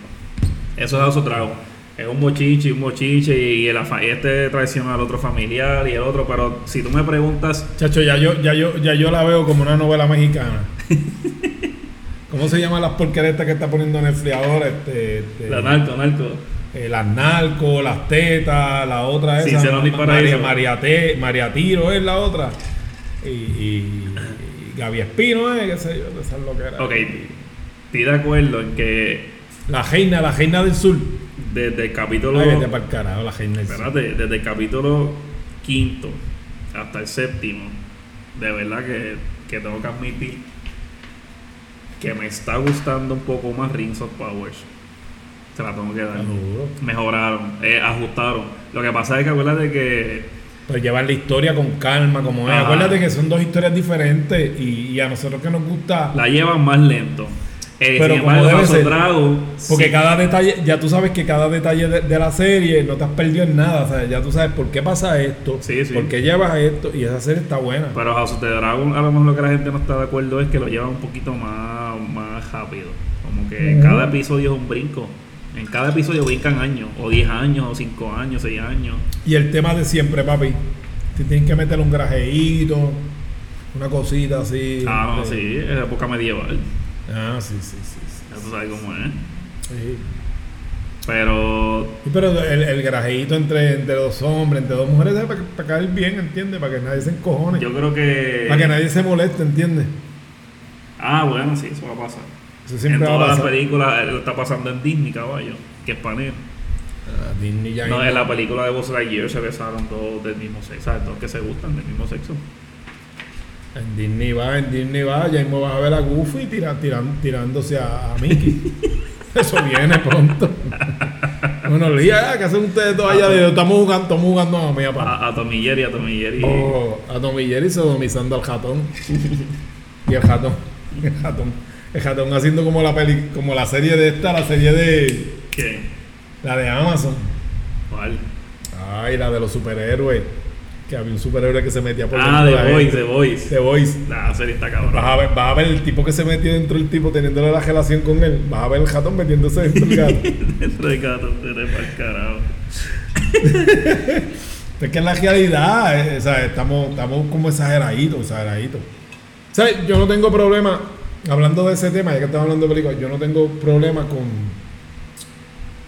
Speaker 1: Eso es House of the Dragon. Es un mochiche, un mochiche y, el, y este traiciona al otro familiar y el otro, pero si tú me preguntas
Speaker 2: Chacho, ya yo, ya yo, ya yo la veo como una novela mexicana. ¿Cómo se llaman las porqueretas que está poniendo Netflix ahora? Este, este,
Speaker 1: la narco, narco.
Speaker 2: eh, las narcos, las tetas, la otra esa. Ma-
Speaker 1: Paraíso.
Speaker 2: María, María, Te- María Tiro es la otra. Y, y, y Gaby Espino, eh, qué sé yo, de esas loqueras.
Speaker 1: Ok, estoy de acuerdo en que
Speaker 2: La reina, la reina del sur.
Speaker 1: Desde el capítulo.
Speaker 2: Ay, vete pa'l carajo, la.
Speaker 1: Espérate, desde el capítulo quinto hasta el séptimo, de verdad que, que tengo que admitir que me está gustando un poco más Rings of Powers. Se la tengo que dar. Mejoraron, eh, ajustaron. Lo que pasa es que acuérdate que
Speaker 2: Pues llevar la historia con calma, como es. Acuérdate que son dos historias diferentes y, y a nosotros que nos gusta.
Speaker 1: la llevan más lento. Eh,
Speaker 2: Pero como
Speaker 1: embargo,
Speaker 2: debe ser. Porque
Speaker 1: sí,
Speaker 2: cada detalle, ya tú sabes que cada detalle de, de la serie no te has perdido en nada. O sea, ya tú sabes por qué pasa esto,
Speaker 1: Sí, sí.
Speaker 2: por qué llevas esto y esa serie está buena.
Speaker 1: Pero House of the Dragon, a lo mejor lo que la gente no está de acuerdo es que lo llevan un poquito más, más rápido. Como que en
Speaker 2: Ujú.
Speaker 1: cada episodio es un brinco. En cada episodio brincan años, o 10 años, o 5 años, 6 años.
Speaker 2: Y el tema de siempre, papi. Si tienes que meterle un grajeíto, una cosita así.
Speaker 1: Ah, no,
Speaker 2: de-
Speaker 1: sí, es época medieval.
Speaker 2: Ah, sí, sí, sí. sí.
Speaker 1: Ya tú sabes cómo es.
Speaker 2: Sí.
Speaker 1: Pero
Speaker 2: Pero el, el grajeíto entre, entre dos hombres, entre dos mujeres, para, para caer bien, ¿entiendes? Para que nadie se encojone.
Speaker 1: yo creo que.
Speaker 2: Para que nadie se moleste, ¿entiendes?
Speaker 1: Ah, bueno, sí, eso va a pasar.
Speaker 2: Eso
Speaker 1: En
Speaker 2: siempre va a
Speaker 1: todas las películas eh, lo está pasando en Disney, caballo. Que es panel.
Speaker 2: Ah, Disney ya
Speaker 1: No, en la película de Buzz Lightyear se besaron todos del mismo sexo. ¿Sabes? Todos que se gustan del mismo sexo.
Speaker 2: En Disney va, en Disney va, ya mismo vas a ver a Goofy tira- tiran- tirándose a, a Mickey. Eso viene pronto. Buenos días, ¿qué hacen ustedes dos allá? De, estamos jugando, estamos jugando a mi papá.
Speaker 1: A, Jerry, a Tommy Jerry.
Speaker 2: Oh, a Tom y Jerry sodomizando al ratón. y el ratón, el ratón, el ratón haciendo como la peli, como la serie de esta, la serie de
Speaker 1: ¿Qué?
Speaker 2: la de Amazon.
Speaker 1: ¿Cuál?
Speaker 2: Ay, la de los superhéroes. Que había un superhéroe que se metía por
Speaker 1: Ah, The Voice. The Voice.
Speaker 2: The Voice.
Speaker 1: La serie está cabrón.
Speaker 2: Vas a, ver, vas a ver el tipo que se metió dentro del tipo teniéndole la relación con él. Vas a ver el ratón metiéndose dentro del gato.
Speaker 1: Dentro de gato, eres pa'l carajo.
Speaker 2: es que en la realidad, eh, o sea, estamos, estamos como exageraditos, exageraditos. ¿Sabes? Yo no tengo problema, hablando de ese tema, ya que estamos hablando de películas, yo no tengo problema con,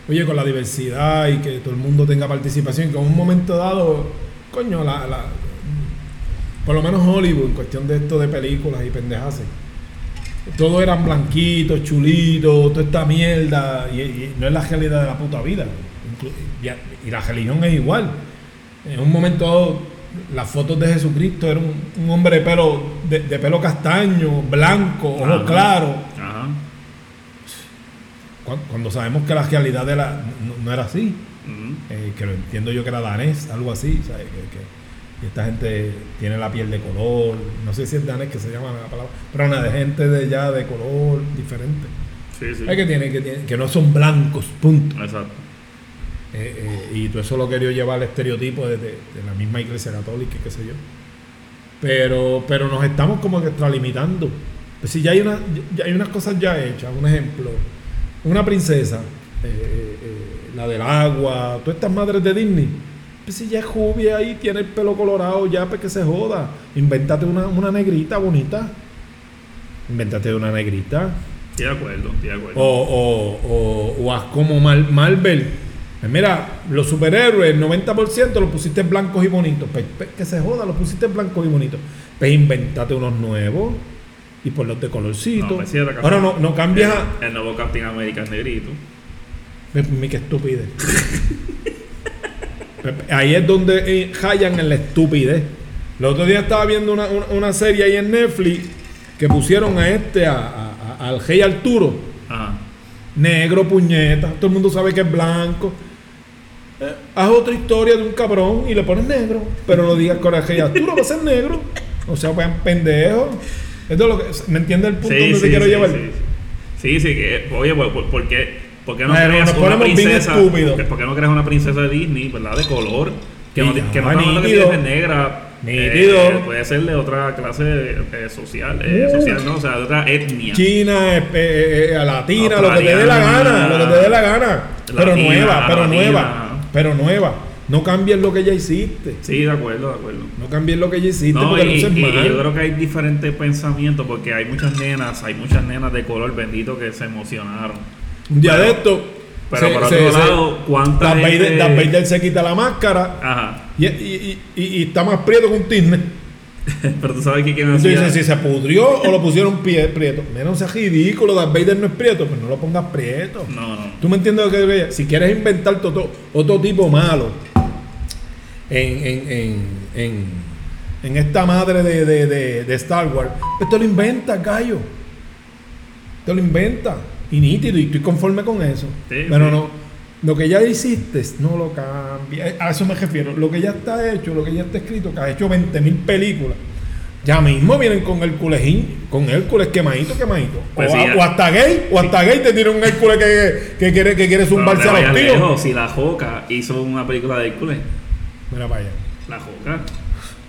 Speaker 2: oye, con la diversidad y que todo el mundo tenga participación, que en un momento dado, coño, la, la- por lo menos Hollywood, en cuestión de esto de películas y pendejas, todos eran blanquitos, chulitos, toda esta mierda, y, y no es la realidad de la puta vida. Y, la religión es igual. En un momento las fotos de Jesucristo era un, un hombre de pelo, de, de pelo castaño, blanco, ojos claros.
Speaker 1: Ajá.
Speaker 2: Cuando, cuando sabemos que la realidad de la, no, no era así, Eh, que lo entiendo yo que era danés, algo así, ¿sabes? Que, esta gente tiene la piel de color, no sé si es danés que se llama la palabra, pero nada, de gente de ya de color diferente.
Speaker 1: Sí, sí.
Speaker 2: Es que, tiene, que, tiene- que no son blancos, punto.
Speaker 1: Exacto.
Speaker 2: Eh, eh, y todo eso lo quería llevar al estereotipo de, de- de la misma iglesia católica, y qué sé yo. Pero, pero nos estamos como que extralimitando. Pues si ya hay, una, ya hay unas cosas ya hechas, un ejemplo, una princesa, eh, la del agua, todas estas madres de Disney, pues si ya es rubia ahí, tiene el pelo colorado, ya pues que se joda. Invéntate una, una negrita bonita. Invéntate una negrita.
Speaker 1: Estoy de acuerdo, estoy de acuerdo.
Speaker 2: O, o, o, o haz como Mar- Marvel. Pues mira, los superhéroes, el 90% los pusiste blancos y bonitos. Pues, pues, que se joda, los pusiste blancos y bonitos. Pues inventate unos nuevos y ponlos de colorcito.
Speaker 1: No, pues
Speaker 2: Ahora no, no cambias.
Speaker 1: El, el nuevo Captain America es negrito.
Speaker 2: Mi, qué estupidez. Pepe, Ahí es donde eh, hallan en la estupidez. El otro día estaba viendo una, una- una serie ahí en Netflix que pusieron a este, a, a- a- al Rey Arturo.
Speaker 1: Ajá.
Speaker 2: Negro, puñeta. Todo el mundo sabe que es blanco. Eh, haz otra historia de un cabrón y le pones negro. Pero no digas con el rey Arturo va a ser negro. O sea, pues pendejo. Esto es lo que, ¿Me entiende el punto
Speaker 1: Sí,
Speaker 2: donde
Speaker 1: sí,
Speaker 2: te quiero
Speaker 1: sí,
Speaker 2: llevar?
Speaker 1: sí. Sí, que, oye, ¿por, por, qué, no
Speaker 2: Pero
Speaker 1: creas
Speaker 2: nos
Speaker 1: una
Speaker 2: ponemos bien
Speaker 1: princesa?
Speaker 2: estúpidos.
Speaker 1: ¿Por qué no creas una princesa de Disney, verdad? De color. Que no, que no hablando que tiene negra.
Speaker 2: Nítido.
Speaker 1: Eh, puede ser de otra clase eh, social. eh, social, no, o sea, de otra etnia.
Speaker 2: China, eh, eh, eh, latina, lo que te dé la gana, lo que te dé la gana. Pero
Speaker 1: latina,
Speaker 2: nueva, pero
Speaker 1: latina.
Speaker 2: nueva, pero nueva. No cambies lo que ya hiciste.
Speaker 1: Sí, de acuerdo, de acuerdo.
Speaker 2: No cambies lo que ya hiciste
Speaker 1: No,
Speaker 2: porque
Speaker 1: y, y- y
Speaker 2: mal.
Speaker 1: yo creo que hay diferentes pensamientos porque hay muchas nenas, hay muchas nenas de color bendito que se emocionaron.
Speaker 2: Un día
Speaker 1: pero-
Speaker 2: de esto.
Speaker 1: Pero
Speaker 2: se-
Speaker 1: por otro
Speaker 2: se-
Speaker 1: lado, ¿cuánta
Speaker 2: Darth Vader,
Speaker 1: gente-
Speaker 2: Darth Vader se quita la máscara
Speaker 1: Ajá.
Speaker 2: y, y- y- está más prieto que un tisne.
Speaker 1: Pero tú sabes que quién hacía.
Speaker 2: dice, si se pudrió o lo pusieron pie, prieto. Menos no sea ridículo, Darth Vader no es prieto, pues no lo pongas prieto.
Speaker 1: No, no.
Speaker 2: ¿Tú me entiendes lo que digo? Si quieres inventar otro, otro tipo malo en, en, en, en, en esta madre de, de, de, de Star Wars, pues te lo inventa, gallo. Te lo inventa. Y nítido, y estoy conforme con eso.
Speaker 1: Sí,
Speaker 2: Pero
Speaker 1: sí.
Speaker 2: no, lo que ya hiciste, no lo cambies. A eso me refiero. Lo que ya está hecho, lo que ya está escrito, que has hecho 20 mil películas. Ya mismo vienen con Hércules, con Hércules quemadito, quemadito.
Speaker 1: Pues
Speaker 2: o,
Speaker 1: sí,
Speaker 2: a-
Speaker 1: ya.
Speaker 2: o hasta gay, o hasta gay te tiene un Hércules que, que quiere, que quiere
Speaker 1: no
Speaker 2: zumbarse
Speaker 1: te
Speaker 2: a los tíos.
Speaker 1: Si la Joca hizo una película de Hércules,
Speaker 2: Mira para allá.
Speaker 1: la Joca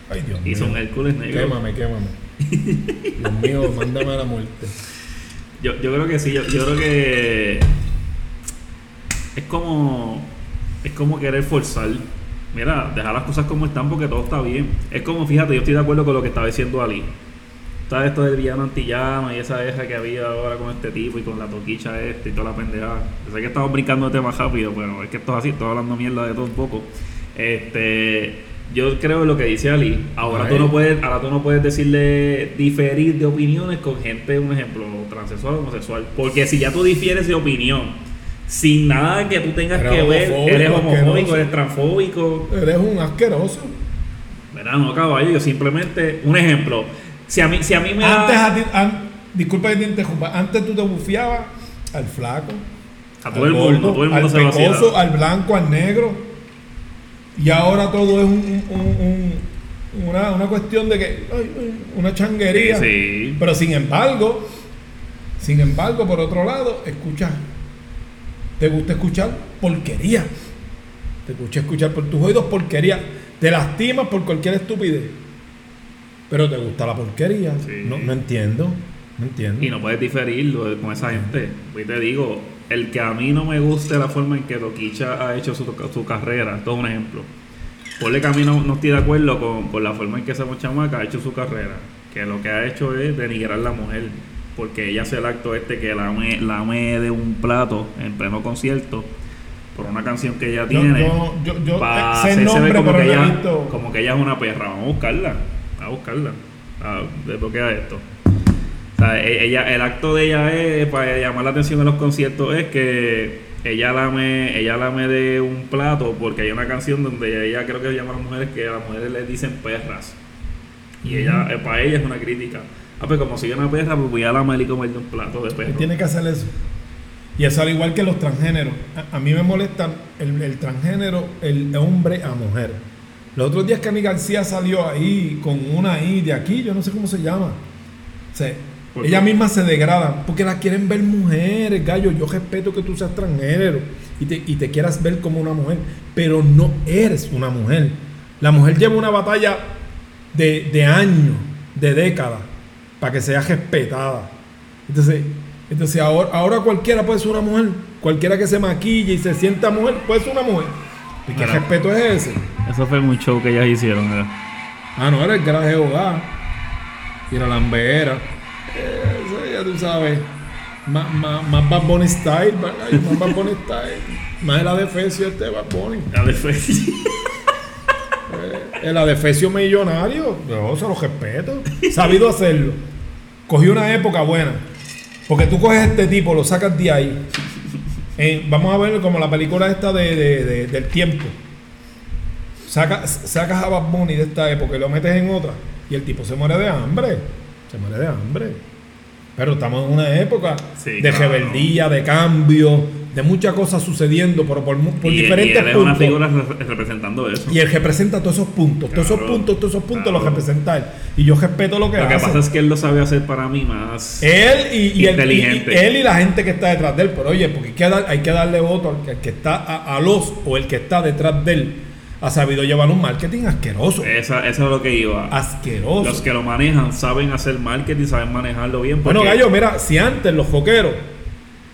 Speaker 2: Ay, Dios
Speaker 1: hizo un
Speaker 2: mío.
Speaker 1: Hércules negro.
Speaker 2: Quémame, quémame. Dios mío, mándame a la muerte.
Speaker 1: Yo, yo creo que sí, yo, yo creo que es como es como querer forzar. Mira, dejar las cosas como están porque todo está bien. Es como, fíjate, yo estoy de acuerdo con lo que estaba diciendo Ali. Está esto del villano antillano y esa deja que había ahora con este tipo y con la toquicha este y toda la pendejada. Yo sé que estamos brincando de temas rápido, pero es que esto es así, estoy hablando mierda de todo un poco. Este, yo creo en lo que dice Ali. Ahora tú no puedes, ahora tú no puedes decirle diferir de opiniones con gente, un ejemplo, transexual o homosexual. Porque si ya tú difieres de opinión, sin nada que tú tengas
Speaker 2: Eres
Speaker 1: que ver, eres homofóbico,
Speaker 2: asqueroso.
Speaker 1: eres transfóbico.
Speaker 2: Eres un asqueroso.
Speaker 1: ¿Verdad? No, caballo, yo simplemente, un ejemplo. Si a mí, si a mí me da-
Speaker 2: Antes, a ti- an- disculpa que te interrumpa, antes tú te bufiabas al flaco,
Speaker 1: a todo el mundo, todo el mundo
Speaker 2: al
Speaker 1: se
Speaker 2: pecoso, al blanco, al negro. Y ahora todo es un, un- un- una, una cuestión de que, una changuería.
Speaker 1: Sí.
Speaker 2: Pero sin embargo, sin embargo, por otro lado, escucha, te gusta escuchar porquería. Te gusta escuchar por tus oídos porquería. Te lastimas por cualquier estupidez. Pero te gusta la porquería.
Speaker 1: Sí.
Speaker 2: No, no entiendo. No entiendo.
Speaker 1: Y no puedes diferirlo con esa gente. Pues te digo, el que a mí no me guste la forma en que Toquicha ha hecho su, su carrera, esto es un ejemplo. Ponle que a mí no, no estoy de acuerdo con, con la forma en que esa chamaca ha hecho su carrera. que lo que ha hecho es denigrar a la mujer, porque ella hace el acto este que la me, la me de un plato en pleno concierto por una canción que ella tiene.
Speaker 2: yo, yo, yo
Speaker 1: pa'
Speaker 2: sé el
Speaker 1: hacerse ver
Speaker 2: nombre,
Speaker 1: como,
Speaker 2: pero
Speaker 1: que ella, como que ella es una perra. Vamos a buscarla. A buscarla. A desbloquear esto. O sea, e- ella, el acto de ella es, para llamar la atención en los conciertos, es que ella lame, ella lame de un plato porque hay una canción donde ella creo que llama a las mujeres que a las mujeres les dicen perras. Y ella, eh, para ella es una crítica. Ah, pues como soy una perra, pues voy a lamer y comer de un plato de perro.
Speaker 2: Tiene que hacer eso. Y eso al igual que los transgéneros. A, a mí me molesta el, el transgénero, el hombre a mujer. Los otros días Cami García salió ahí con una I de aquí, yo no sé cómo se llama. O sea,
Speaker 1: ¿Por
Speaker 2: ella
Speaker 1: qué?
Speaker 2: misma se degrada porque la quieren ver mujeres, gallo. Yo respeto que tú seas transgénero y te, y te quieras ver como una mujer, pero no eres una mujer. La mujer lleva una batalla de, de años, de décadas, para que sea respetada. Entonces, entonces ahora, ahora cualquiera puede ser una mujer. Cualquiera que se maquille y se sienta mujer puede ser una mujer. ¿Y qué respeto es ese?
Speaker 1: Eso fue un show que ellas hicieron. ¿verdad?
Speaker 2: Ah, no, era el de hogar. Y la lambera. Eso ya tú sabes. Más, más, más Bad Bunny style, Más Bad Bunny style. Más el adefesio este Bad Bunny.
Speaker 1: La de Freddy.
Speaker 2: El adefesio millonario. Yo se lo respeto. Sabido hacerlo. Cogió una época buena. Porque tú coges este tipo, lo sacas de ahí. Eh, vamos a ver como la película esta de, de- de- del tiempo. Saca- sacas a Bad Bunny de esta época y lo metes en otra. Y el tipo se muere de hambre. Se muere de hambre. Pero estamos en una época
Speaker 1: Sí,
Speaker 2: de
Speaker 1: claro.
Speaker 2: rebeldía, de cambio, de muchas cosas sucediendo, pero por, mu- por
Speaker 1: y,
Speaker 2: diferentes
Speaker 1: y él es una
Speaker 2: puntos.
Speaker 1: figura re- representando eso.
Speaker 2: Y él representa todos esos puntos, todos esos puntos, todos esos puntos los representa él. Y yo respeto lo que
Speaker 1: Lo que
Speaker 2: hace.
Speaker 1: pasa es que él lo sabe hacer para mí más.
Speaker 2: él y, y el-
Speaker 1: Inteligente.
Speaker 2: él y la gente que está detrás de él. Pero oye, porque hay que, dar- hay que darle voto al que, al que está a, a los o el que está detrás de él. Ha sabido llevar un marketing asqueroso.
Speaker 1: Esa, eso es lo que iba.
Speaker 2: asqueroso.
Speaker 1: Los que lo manejan saben hacer marketing, saben manejarlo bien.
Speaker 2: Bueno, gallo, mira, si antes los joqueros,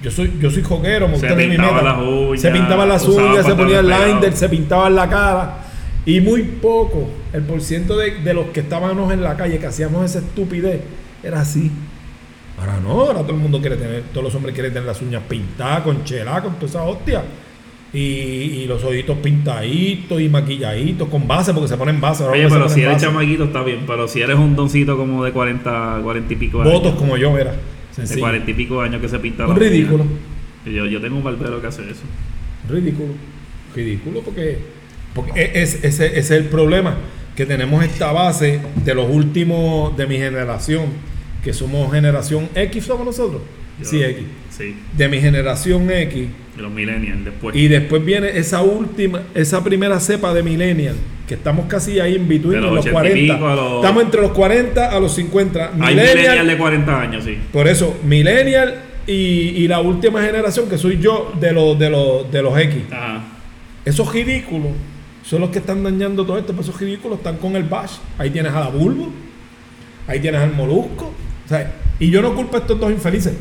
Speaker 2: yo soy, yo soy joquero, me
Speaker 1: Se pintaban las uñas,
Speaker 2: se pintaban las uñas, se ponía el
Speaker 1: pantalones
Speaker 2: liner, se pintaban la cara. Y muy poco, el porciento de, de los que estábamos en la calle, que hacíamos esa estupidez, era así. Ahora no, ahora todo el mundo quiere tener, todos los hombres quieren tener las uñas pintadas, con chela, con toda esa hostia. Y, y los ojitos pintaditos y maquilladitos, con base, porque se ponen base.
Speaker 1: Oye, pero si eres
Speaker 2: base.
Speaker 1: chamaquito está bien, pero si eres un doncito como de 40, 40 y pico años.
Speaker 2: Votos como yo, era.
Speaker 1: De
Speaker 2: Sencillo.
Speaker 1: 40 y pico años que se pinta
Speaker 2: Un
Speaker 1: la
Speaker 2: ridículo.
Speaker 1: Yo, yo tengo un barbero que hace eso.
Speaker 2: Ridículo. Ridículo porque, porque e- es, ese, ese es el problema. Que tenemos esta base de los últimos de mi generación, que somos generación X, somos nosotros.
Speaker 1: Yo-
Speaker 2: Sí, X.
Speaker 1: Sí,
Speaker 2: De mi generación X.
Speaker 1: de los millennials después.
Speaker 2: Y después viene esa última, esa primera cepa de millennial, que estamos casi ahí en between,
Speaker 1: los
Speaker 2: los
Speaker 1: 80 y
Speaker 2: 40.
Speaker 1: pico a los-
Speaker 2: Estamos entre los 40 a los 50.
Speaker 1: Hay
Speaker 2: Millennial,
Speaker 1: millennials de 40 años, sí.
Speaker 2: por eso, millennial y, y la última generación, que soy yo, de los, de los, de los X.
Speaker 1: Ajá.
Speaker 2: Esos ridículos son los que están dañando todo esto, pero esos ridículos están con el bash. Ahí tienes a la Bulbo, ahí tienes al Molusco. y yo no culpo a estos dos infelices,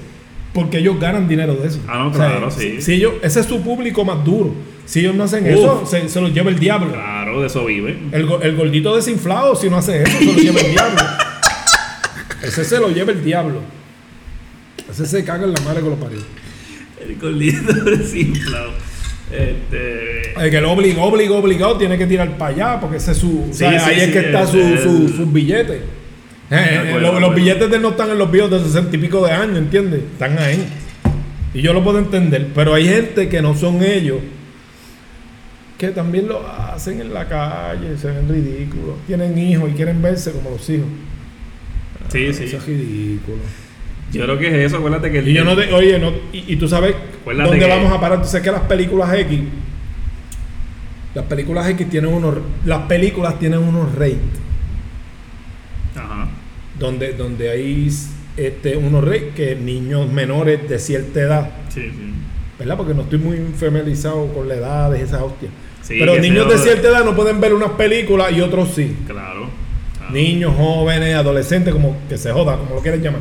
Speaker 2: porque ellos ganan dinero de eso.
Speaker 1: Ah, no,
Speaker 2: O sea,
Speaker 1: claro,
Speaker 2: si-
Speaker 1: sí.
Speaker 2: Si ellos, ese es su público más duro. Si ellos no hacen
Speaker 1: Uf.
Speaker 2: eso, se, se los lleva el diablo.
Speaker 1: Claro, de eso vive.
Speaker 2: El, go- el gordito desinflado, si no hace eso, se lo lleva el diablo. Ese se lo lleva el diablo. Ese se caga en la madre que lo parió.
Speaker 1: El gordito desinflado. Este.
Speaker 2: El que lo obligó, obligó, obligado, tiene que tirar para allá, porque ese es su. o sea,
Speaker 1: Sí, sí,
Speaker 2: ahí es que está
Speaker 1: el-
Speaker 2: su,
Speaker 1: el-
Speaker 2: su- sus billetes. Eh, eh, los, billetes de él no están en los videos de sesenta y pico de años, ¿entiendes? Están ahí. Y yo lo puedo entender. Pero hay gente que no son ellos, que también lo hacen en la calle, se ven ridículos. Tienen hijos y quieren verse como los hijos.
Speaker 1: Sí, sí.
Speaker 2: Eso es ridículo.
Speaker 1: Yo creo que es eso. Acuérdate que el.
Speaker 2: Y yo no te, oye, no, y, y tú sabes
Speaker 1: Acuérdate
Speaker 2: dónde
Speaker 1: que-
Speaker 2: vamos a parar. Tú sabes que las películas X, las películas X tienen unos, las películas tienen unos rates. Donde, donde hay este, unos que niños menores de cierta edad,
Speaker 1: Sí, sí.
Speaker 2: ¿verdad? Porque no estoy muy familiarizado con la edad de esas hostias.
Speaker 1: Sí,
Speaker 2: Pero niños de cierta edad no pueden ver unas películas y otros sí.
Speaker 1: Claro. claro.
Speaker 2: Niños, jóvenes, adolescentes, como que se joda, como lo quieran llamar.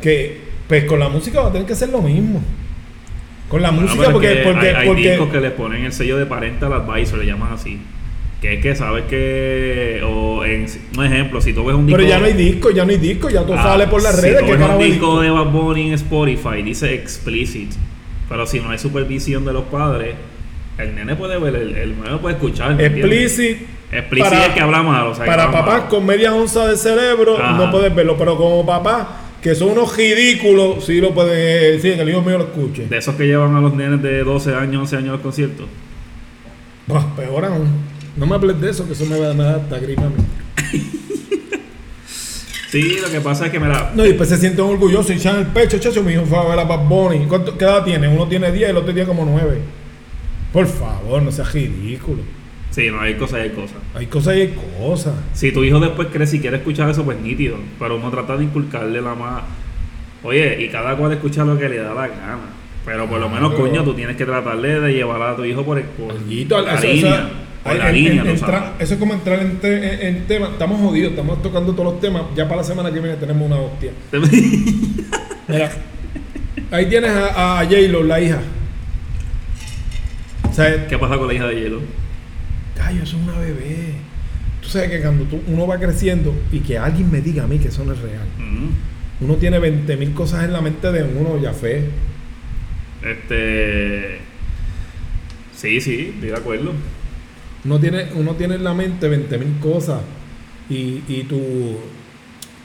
Speaker 2: Que pues con la música va a tener que ser lo mismo. Con la música, porque, porque,
Speaker 1: hay, hay
Speaker 2: porque-
Speaker 1: discos que le ponen el sello de parental advisor, le llaman así. Que es que sabes que. O en, un ejemplo, si tú ves un disco.
Speaker 2: Pero ya no hay disco, ya no hay disco, ya todo
Speaker 1: Ah,
Speaker 2: sale por las
Speaker 1: si
Speaker 2: redes.
Speaker 1: tú
Speaker 2: ¿qué
Speaker 1: ves
Speaker 2: carajo
Speaker 1: un disco de Bad Bunny en Spotify dice explicit. Pero si no hay supervisión de los padres, el nene puede ver, el, el nene puede escuchar.
Speaker 2: Explicit.
Speaker 1: Explicit
Speaker 2: para-
Speaker 1: es que habla mal. O sea, que
Speaker 2: Para papás
Speaker 1: mal.
Speaker 2: con media onza de cerebro
Speaker 1: Ajá.
Speaker 2: no puedes verlo, pero como papás que son unos ridículos, sí lo pueden decir, que el hijo mío lo escuche.
Speaker 1: De esos que llevan a los nenes de 12 años, 11 años al concierto.
Speaker 2: Bah, peor aún. No me hables de eso, que eso me va a dar hasta gripa a mí.
Speaker 1: Sí, lo que pasa es que, mira,
Speaker 2: No, y después se sienten orgullosos y echan el pecho, chacho, mi hijo fue a ver a Bad Bunny. ¿Cuánto, ¿Qué edad tiene? Uno tiene 10 y el otro tiene como 9. Por favor, no seas ridículo.
Speaker 1: sí, no hay cosas y hay cosas.
Speaker 2: Hay cosas y hay cosas.
Speaker 1: Si tu hijo después crece y quiere escuchar eso, pues nítido. Pero uno trata de inculcarle la más. Oye, y cada cual escucha lo que le da la gana. Pero por lo menos, coño, tú tienes que tratarle de llevar a tu hijo por, el, por
Speaker 2: Alguito,
Speaker 1: la
Speaker 2: eso,
Speaker 1: línea.
Speaker 2: eso-
Speaker 1: por
Speaker 2: en-
Speaker 1: la
Speaker 2: en-
Speaker 1: línea,
Speaker 2: en-
Speaker 1: tú
Speaker 2: entra-
Speaker 1: sabes.
Speaker 2: eso es como entrar en, te- en- tema. Estamos jodidos, estamos tocando todos los temas. Ya para la semana que viene tenemos una hostia. Mira, ahí tienes a, a J-Lo, la hija. Sea,
Speaker 1: ¿Qué pasa con la hija de Hielo?
Speaker 2: Gallo, eso es una bebé. Tú sabes que cuando tú- uno va creciendo y que alguien me diga a mí que eso no es real.
Speaker 1: Mm.
Speaker 2: Uno tiene 20 mil cosas en la mente de uno, ya fe.
Speaker 1: Este. Sí, sí, estoy de acuerdo.
Speaker 2: Uno tiene, uno tiene en la mente 20 mil cosas y, y tu,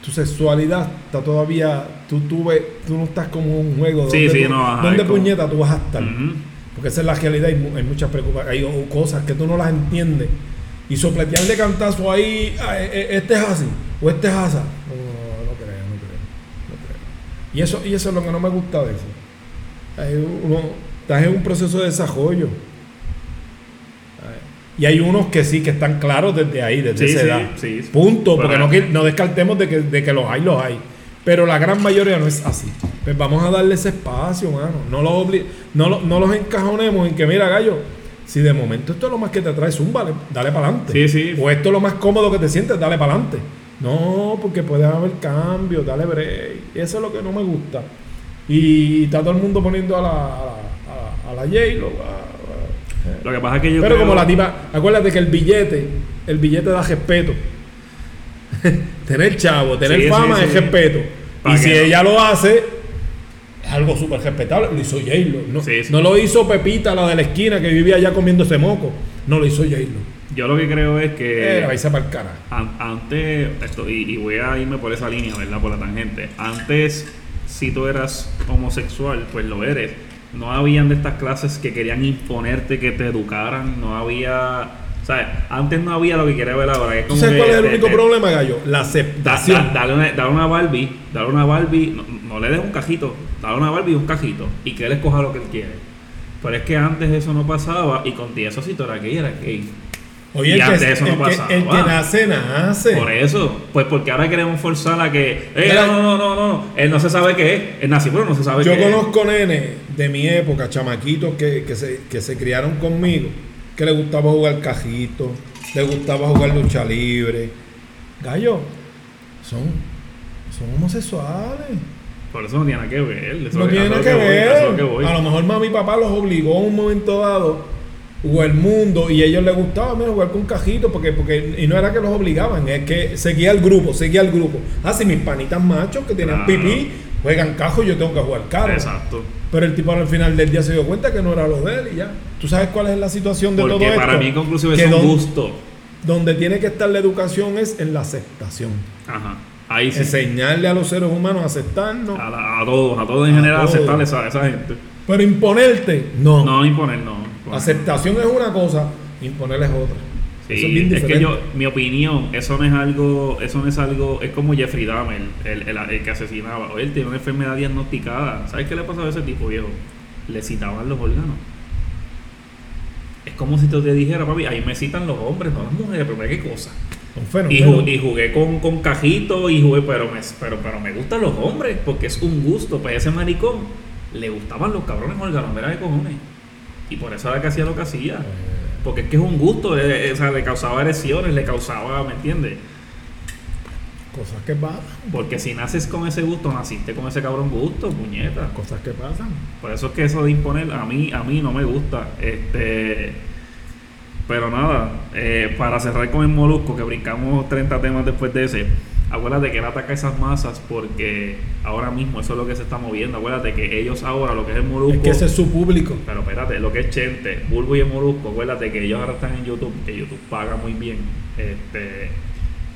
Speaker 2: tu sexualidad está todavía, tú, tú, ves- tú no estás como un juego.
Speaker 1: Sí,
Speaker 2: ¿Dónde
Speaker 1: sí,
Speaker 2: tú-
Speaker 1: no, ajá,
Speaker 2: ¿Dónde
Speaker 1: como-
Speaker 2: puñeta tú vas a estar? Porque esa es la realidad, hay, mu- hay muchas preocupaciones, hay cosas que tú no las entiendes. Y sopletear de cantazo ahí, ah, eh, eh, este es así, o este es así. No, no, no creo, no creo, no creo. Y eso, y eso es lo que no me gusta de eso. Hay uno, estás en un proceso de desarrollo. Y hay unos que sí, que están claros desde ahí, desde
Speaker 1: Sí,
Speaker 2: esa
Speaker 1: sí,
Speaker 2: edad.
Speaker 1: sí, sí.
Speaker 2: Punto, porque no, no descartemos de que, de que los hay, los hay. Pero la gran mayoría no es así. Pues vamos a darle ese espacio, mano. No los, no, lo- no los encajonemos en que, mira, gallo, si de momento esto es lo más que te trae, zumba, dale para adelante.
Speaker 1: Sí, sí.
Speaker 2: O esto es lo más cómodo que te sientes, dale para adelante. No, porque puede haber cambios, dale break. Eso es lo que no me gusta. Y está todo el mundo poniendo a la, a la, a la, a la J-Lo, a-
Speaker 1: Lo que pasa es que yo.
Speaker 2: pero
Speaker 1: creo-
Speaker 2: como la tipa, acuérdate que el billete, el billete da respeto. tener chavo, tener
Speaker 1: Sí,
Speaker 2: fama
Speaker 1: sí,
Speaker 2: es respeto. Y si
Speaker 1: no-
Speaker 2: ella lo hace, es algo súper respetable. Lo hizo J-Lo. No, no lo hizo Pepita, la de la esquina que vivía allá comiéndose moco. No lo hizo J-Lo.
Speaker 1: Yo lo que creo es que.
Speaker 2: Era, irse para el cara.
Speaker 1: An- antes, esto, y, y voy a irme por esa línea, ¿verdad? Por la tangente. Antes, si tú eras homosexual, pues lo eres. No habían de estas clases que querían imponerte que te educaran. No había. ¿Sabes? Antes no había lo que quiere ver ahora. que es
Speaker 2: ¿Tú
Speaker 1: como
Speaker 2: sabes
Speaker 1: que
Speaker 2: cuál es el único problema, Gallo? La aceptación.
Speaker 1: da- dale, una, dale una Barbie, dale una Barbie, no, no le des un cajito, dale una Barbie un cajito y que él escoja lo que él quiere. Pero es que antes eso no pasaba y con eso tú eras gay, eras gay.
Speaker 2: Oye,
Speaker 1: y antes
Speaker 2: que,
Speaker 1: eso no
Speaker 2: el, que,
Speaker 1: pasaba.
Speaker 2: el que nace, nace.
Speaker 1: Por eso, pues porque ahora queremos forzar a que, eh, no, no, no, no, no, él no se sabe qué es, él nació pero no se sabe
Speaker 2: Yo
Speaker 1: qué es.
Speaker 2: conozco nenes de mi época, chamaquitos que, que, se, que se criaron conmigo, que les gustaba jugar cajito, les gustaba jugar lucha libre. Gallo, son, son homosexuales.
Speaker 1: Por eso no tiene nada que ver. eso
Speaker 2: No tiene nada que
Speaker 1: voy, a
Speaker 2: ver.
Speaker 1: que.
Speaker 2: A lo mejor mami y papá los obligó a un momento dado o el mundo y a ellos les gustaba mira, jugar con cajito porque, porque y no era que los obligaban, es que seguía el grupo, seguía el grupo. Ah, si mis panitas machos que tienen
Speaker 1: Claro.
Speaker 2: pipí juegan cajo, yo tengo que jugar carro.
Speaker 1: Exacto.
Speaker 2: Pero el tipo al final del día se dio cuenta que no era lo de él y ya. ¿Tú sabes cuál es la situación de todo
Speaker 1: Porque
Speaker 2: esto?
Speaker 1: para mí conclusive
Speaker 2: Que
Speaker 1: es un
Speaker 2: don-
Speaker 1: gusto.
Speaker 2: Donde tiene que estar la educación es en la aceptación.
Speaker 1: Ajá. Ahí sí.
Speaker 2: Enseñarle a los seres humanos a aceptarnos.
Speaker 1: A, la- a todos, a todos en
Speaker 2: A
Speaker 1: general
Speaker 2: todos.
Speaker 1: aceptar esa, esa gente.
Speaker 2: Pero imponerte, no.
Speaker 1: No imponer, no. Imponer.
Speaker 2: Aceptación es una cosa, imponerle es otra.
Speaker 1: Sí,
Speaker 2: Eso es bien
Speaker 1: es
Speaker 2: diferente.
Speaker 1: que yo, mi opinión, eso no es algo, eso no es algo, es como Jeffrey Dahmer, el, el, el que asesinaba. Oye, él tiene una enfermedad diagnosticada. ¿Sabes qué le pasaba a ese tipo, viejo? Le citaban los órganos. Es como si te dijera, papi, ahí me citan los hombres, no las mujeres, pero qué cosa. Y,
Speaker 2: fenómeno.
Speaker 1: ju- y jugué con, con cajito y jugué, pero me, pero, pero me gustan los hombres, porque es un gusto. Pues ese maricón le gustaban los cabrones órganos, mira qué cojones. Y por eso era que hacía lo que hacía. Porque es que es un gusto, eh, eh, o sea, le causaba erecciones, le causaba, ¿me entiendes?
Speaker 2: Cosas que pasan.
Speaker 1: Porque si naces con ese gusto, naciste con ese cabrón gusto, puñeta.
Speaker 2: Cosas que pasan.
Speaker 1: Por eso es que eso de imponer a mí, a mí no me gusta. Este Pero nada, eh, para cerrar con el molusco, que brincamos 30 temas después de ese, acuérdate que él ataca esas masas porque ahora mismo eso es lo que se está moviendo. Acuérdate que ellos ahora, lo que es el molusco.
Speaker 2: Es que ese es su público.
Speaker 1: Pero espérate, lo que es Chente, Bulbo y el Molusco, acuérdate que ellos ahora están en YouTube, que YouTube paga muy bien. Este,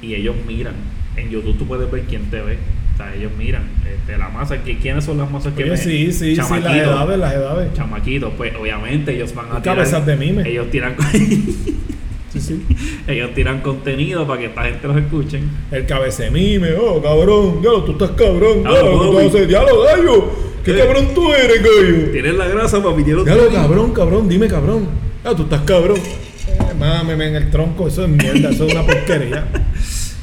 Speaker 1: y ellos miran. En YouTube tú puedes ver quién te ve. O sea, ellos miran. Este, la masa, ¿qui- ¿quiénes son las masas que
Speaker 2: Oye,
Speaker 1: ven?
Speaker 2: sí, sí, sí, las
Speaker 1: Chamaquitos.
Speaker 2: edades, las edades.
Speaker 1: Chamaquitos, pues obviamente ellos van a
Speaker 2: Y cabezas de mime.
Speaker 1: Ellos tiran,
Speaker 2: Sí, sí.
Speaker 1: ellos tiran contenido para que esta gente los escuchen.
Speaker 2: El cabecemime, oh, cabrón, diablo, tú estás cabrón,
Speaker 1: Ah,
Speaker 2: diablo, tú
Speaker 1: Bobby.
Speaker 2: haces, diablo, gallo, qué
Speaker 1: Eh.
Speaker 2: cabrón tú eres, gallo.
Speaker 1: Tienen la grasa para pidieron.
Speaker 2: Diablo, cabrón, cabrón, dime cabrón. Ah, tú estás cabrón. Eh, mámeme en el tronco, eso es mierda, eso es una porquería.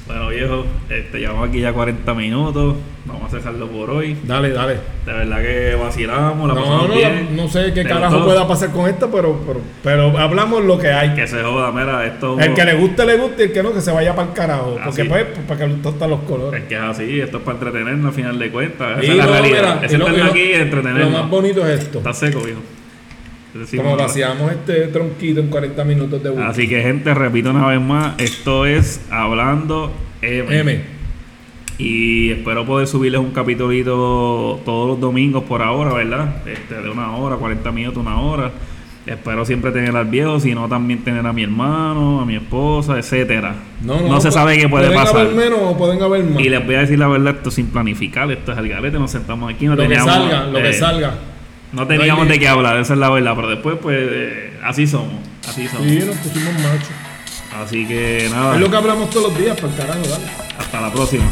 Speaker 1: Bueno, viejo, este, llevamos aquí ya 40 minutos. Vamos a dejarlo por hoy.
Speaker 2: Dale, dale.
Speaker 1: De verdad que vacilamos, la
Speaker 2: No,
Speaker 1: pasamos
Speaker 2: no,
Speaker 1: bien.
Speaker 2: no sé qué
Speaker 1: ¿Te
Speaker 2: carajo
Speaker 1: gustó?
Speaker 2: pueda pasar con esto, pero, pero, pero hablamos lo que hay.
Speaker 1: Que se joda, mira, esto
Speaker 2: El que le guste, le guste, y el que no, que se vaya para el carajo.
Speaker 1: Así.
Speaker 2: Porque pues, pues, para que le tostan los colores.
Speaker 1: es que es así, esto es para entretenernos al final de cuentas. Esa
Speaker 2: Y
Speaker 1: es la
Speaker 2: no,
Speaker 1: realidad. Ese es
Speaker 2: y lo-
Speaker 1: aquí
Speaker 2: Lo más
Speaker 1: entretenernos.
Speaker 2: bonito es esto.
Speaker 1: Está seco, viejo.
Speaker 2: Como
Speaker 1: ¿no?
Speaker 2: vaciamos este tronquito en 40 minutos de
Speaker 1: Así que, gente, repito una vez más, esto es Hablando M.
Speaker 2: M.
Speaker 1: Y espero poder subirles un capitulito todos los domingos por ahora, ¿verdad? Este, de una hora, 40 minutos, una hora. Espero siempre tener al viejo, si no también tener a mi hermano, a mi esposa, etcétera. No, se
Speaker 2: pu-
Speaker 1: sabe qué puede
Speaker 2: pueden
Speaker 1: pasar.
Speaker 2: haber menos o pueden haber más.
Speaker 1: Y les voy a decir la verdad, esto sin planificar, esto es el garete, nos sentamos aquí, no
Speaker 2: lo que salga, lo que
Speaker 1: eh,
Speaker 2: salga.
Speaker 1: No teníamos
Speaker 2: No
Speaker 1: de qué hablar, esa es la verdad, pero después pues eh, así somos, así somos.
Speaker 2: Sí, nos pusimos machos.
Speaker 1: Así que nada,
Speaker 2: Es lo que hablamos todos los días, para el carajo, dale.
Speaker 1: hasta la próxima.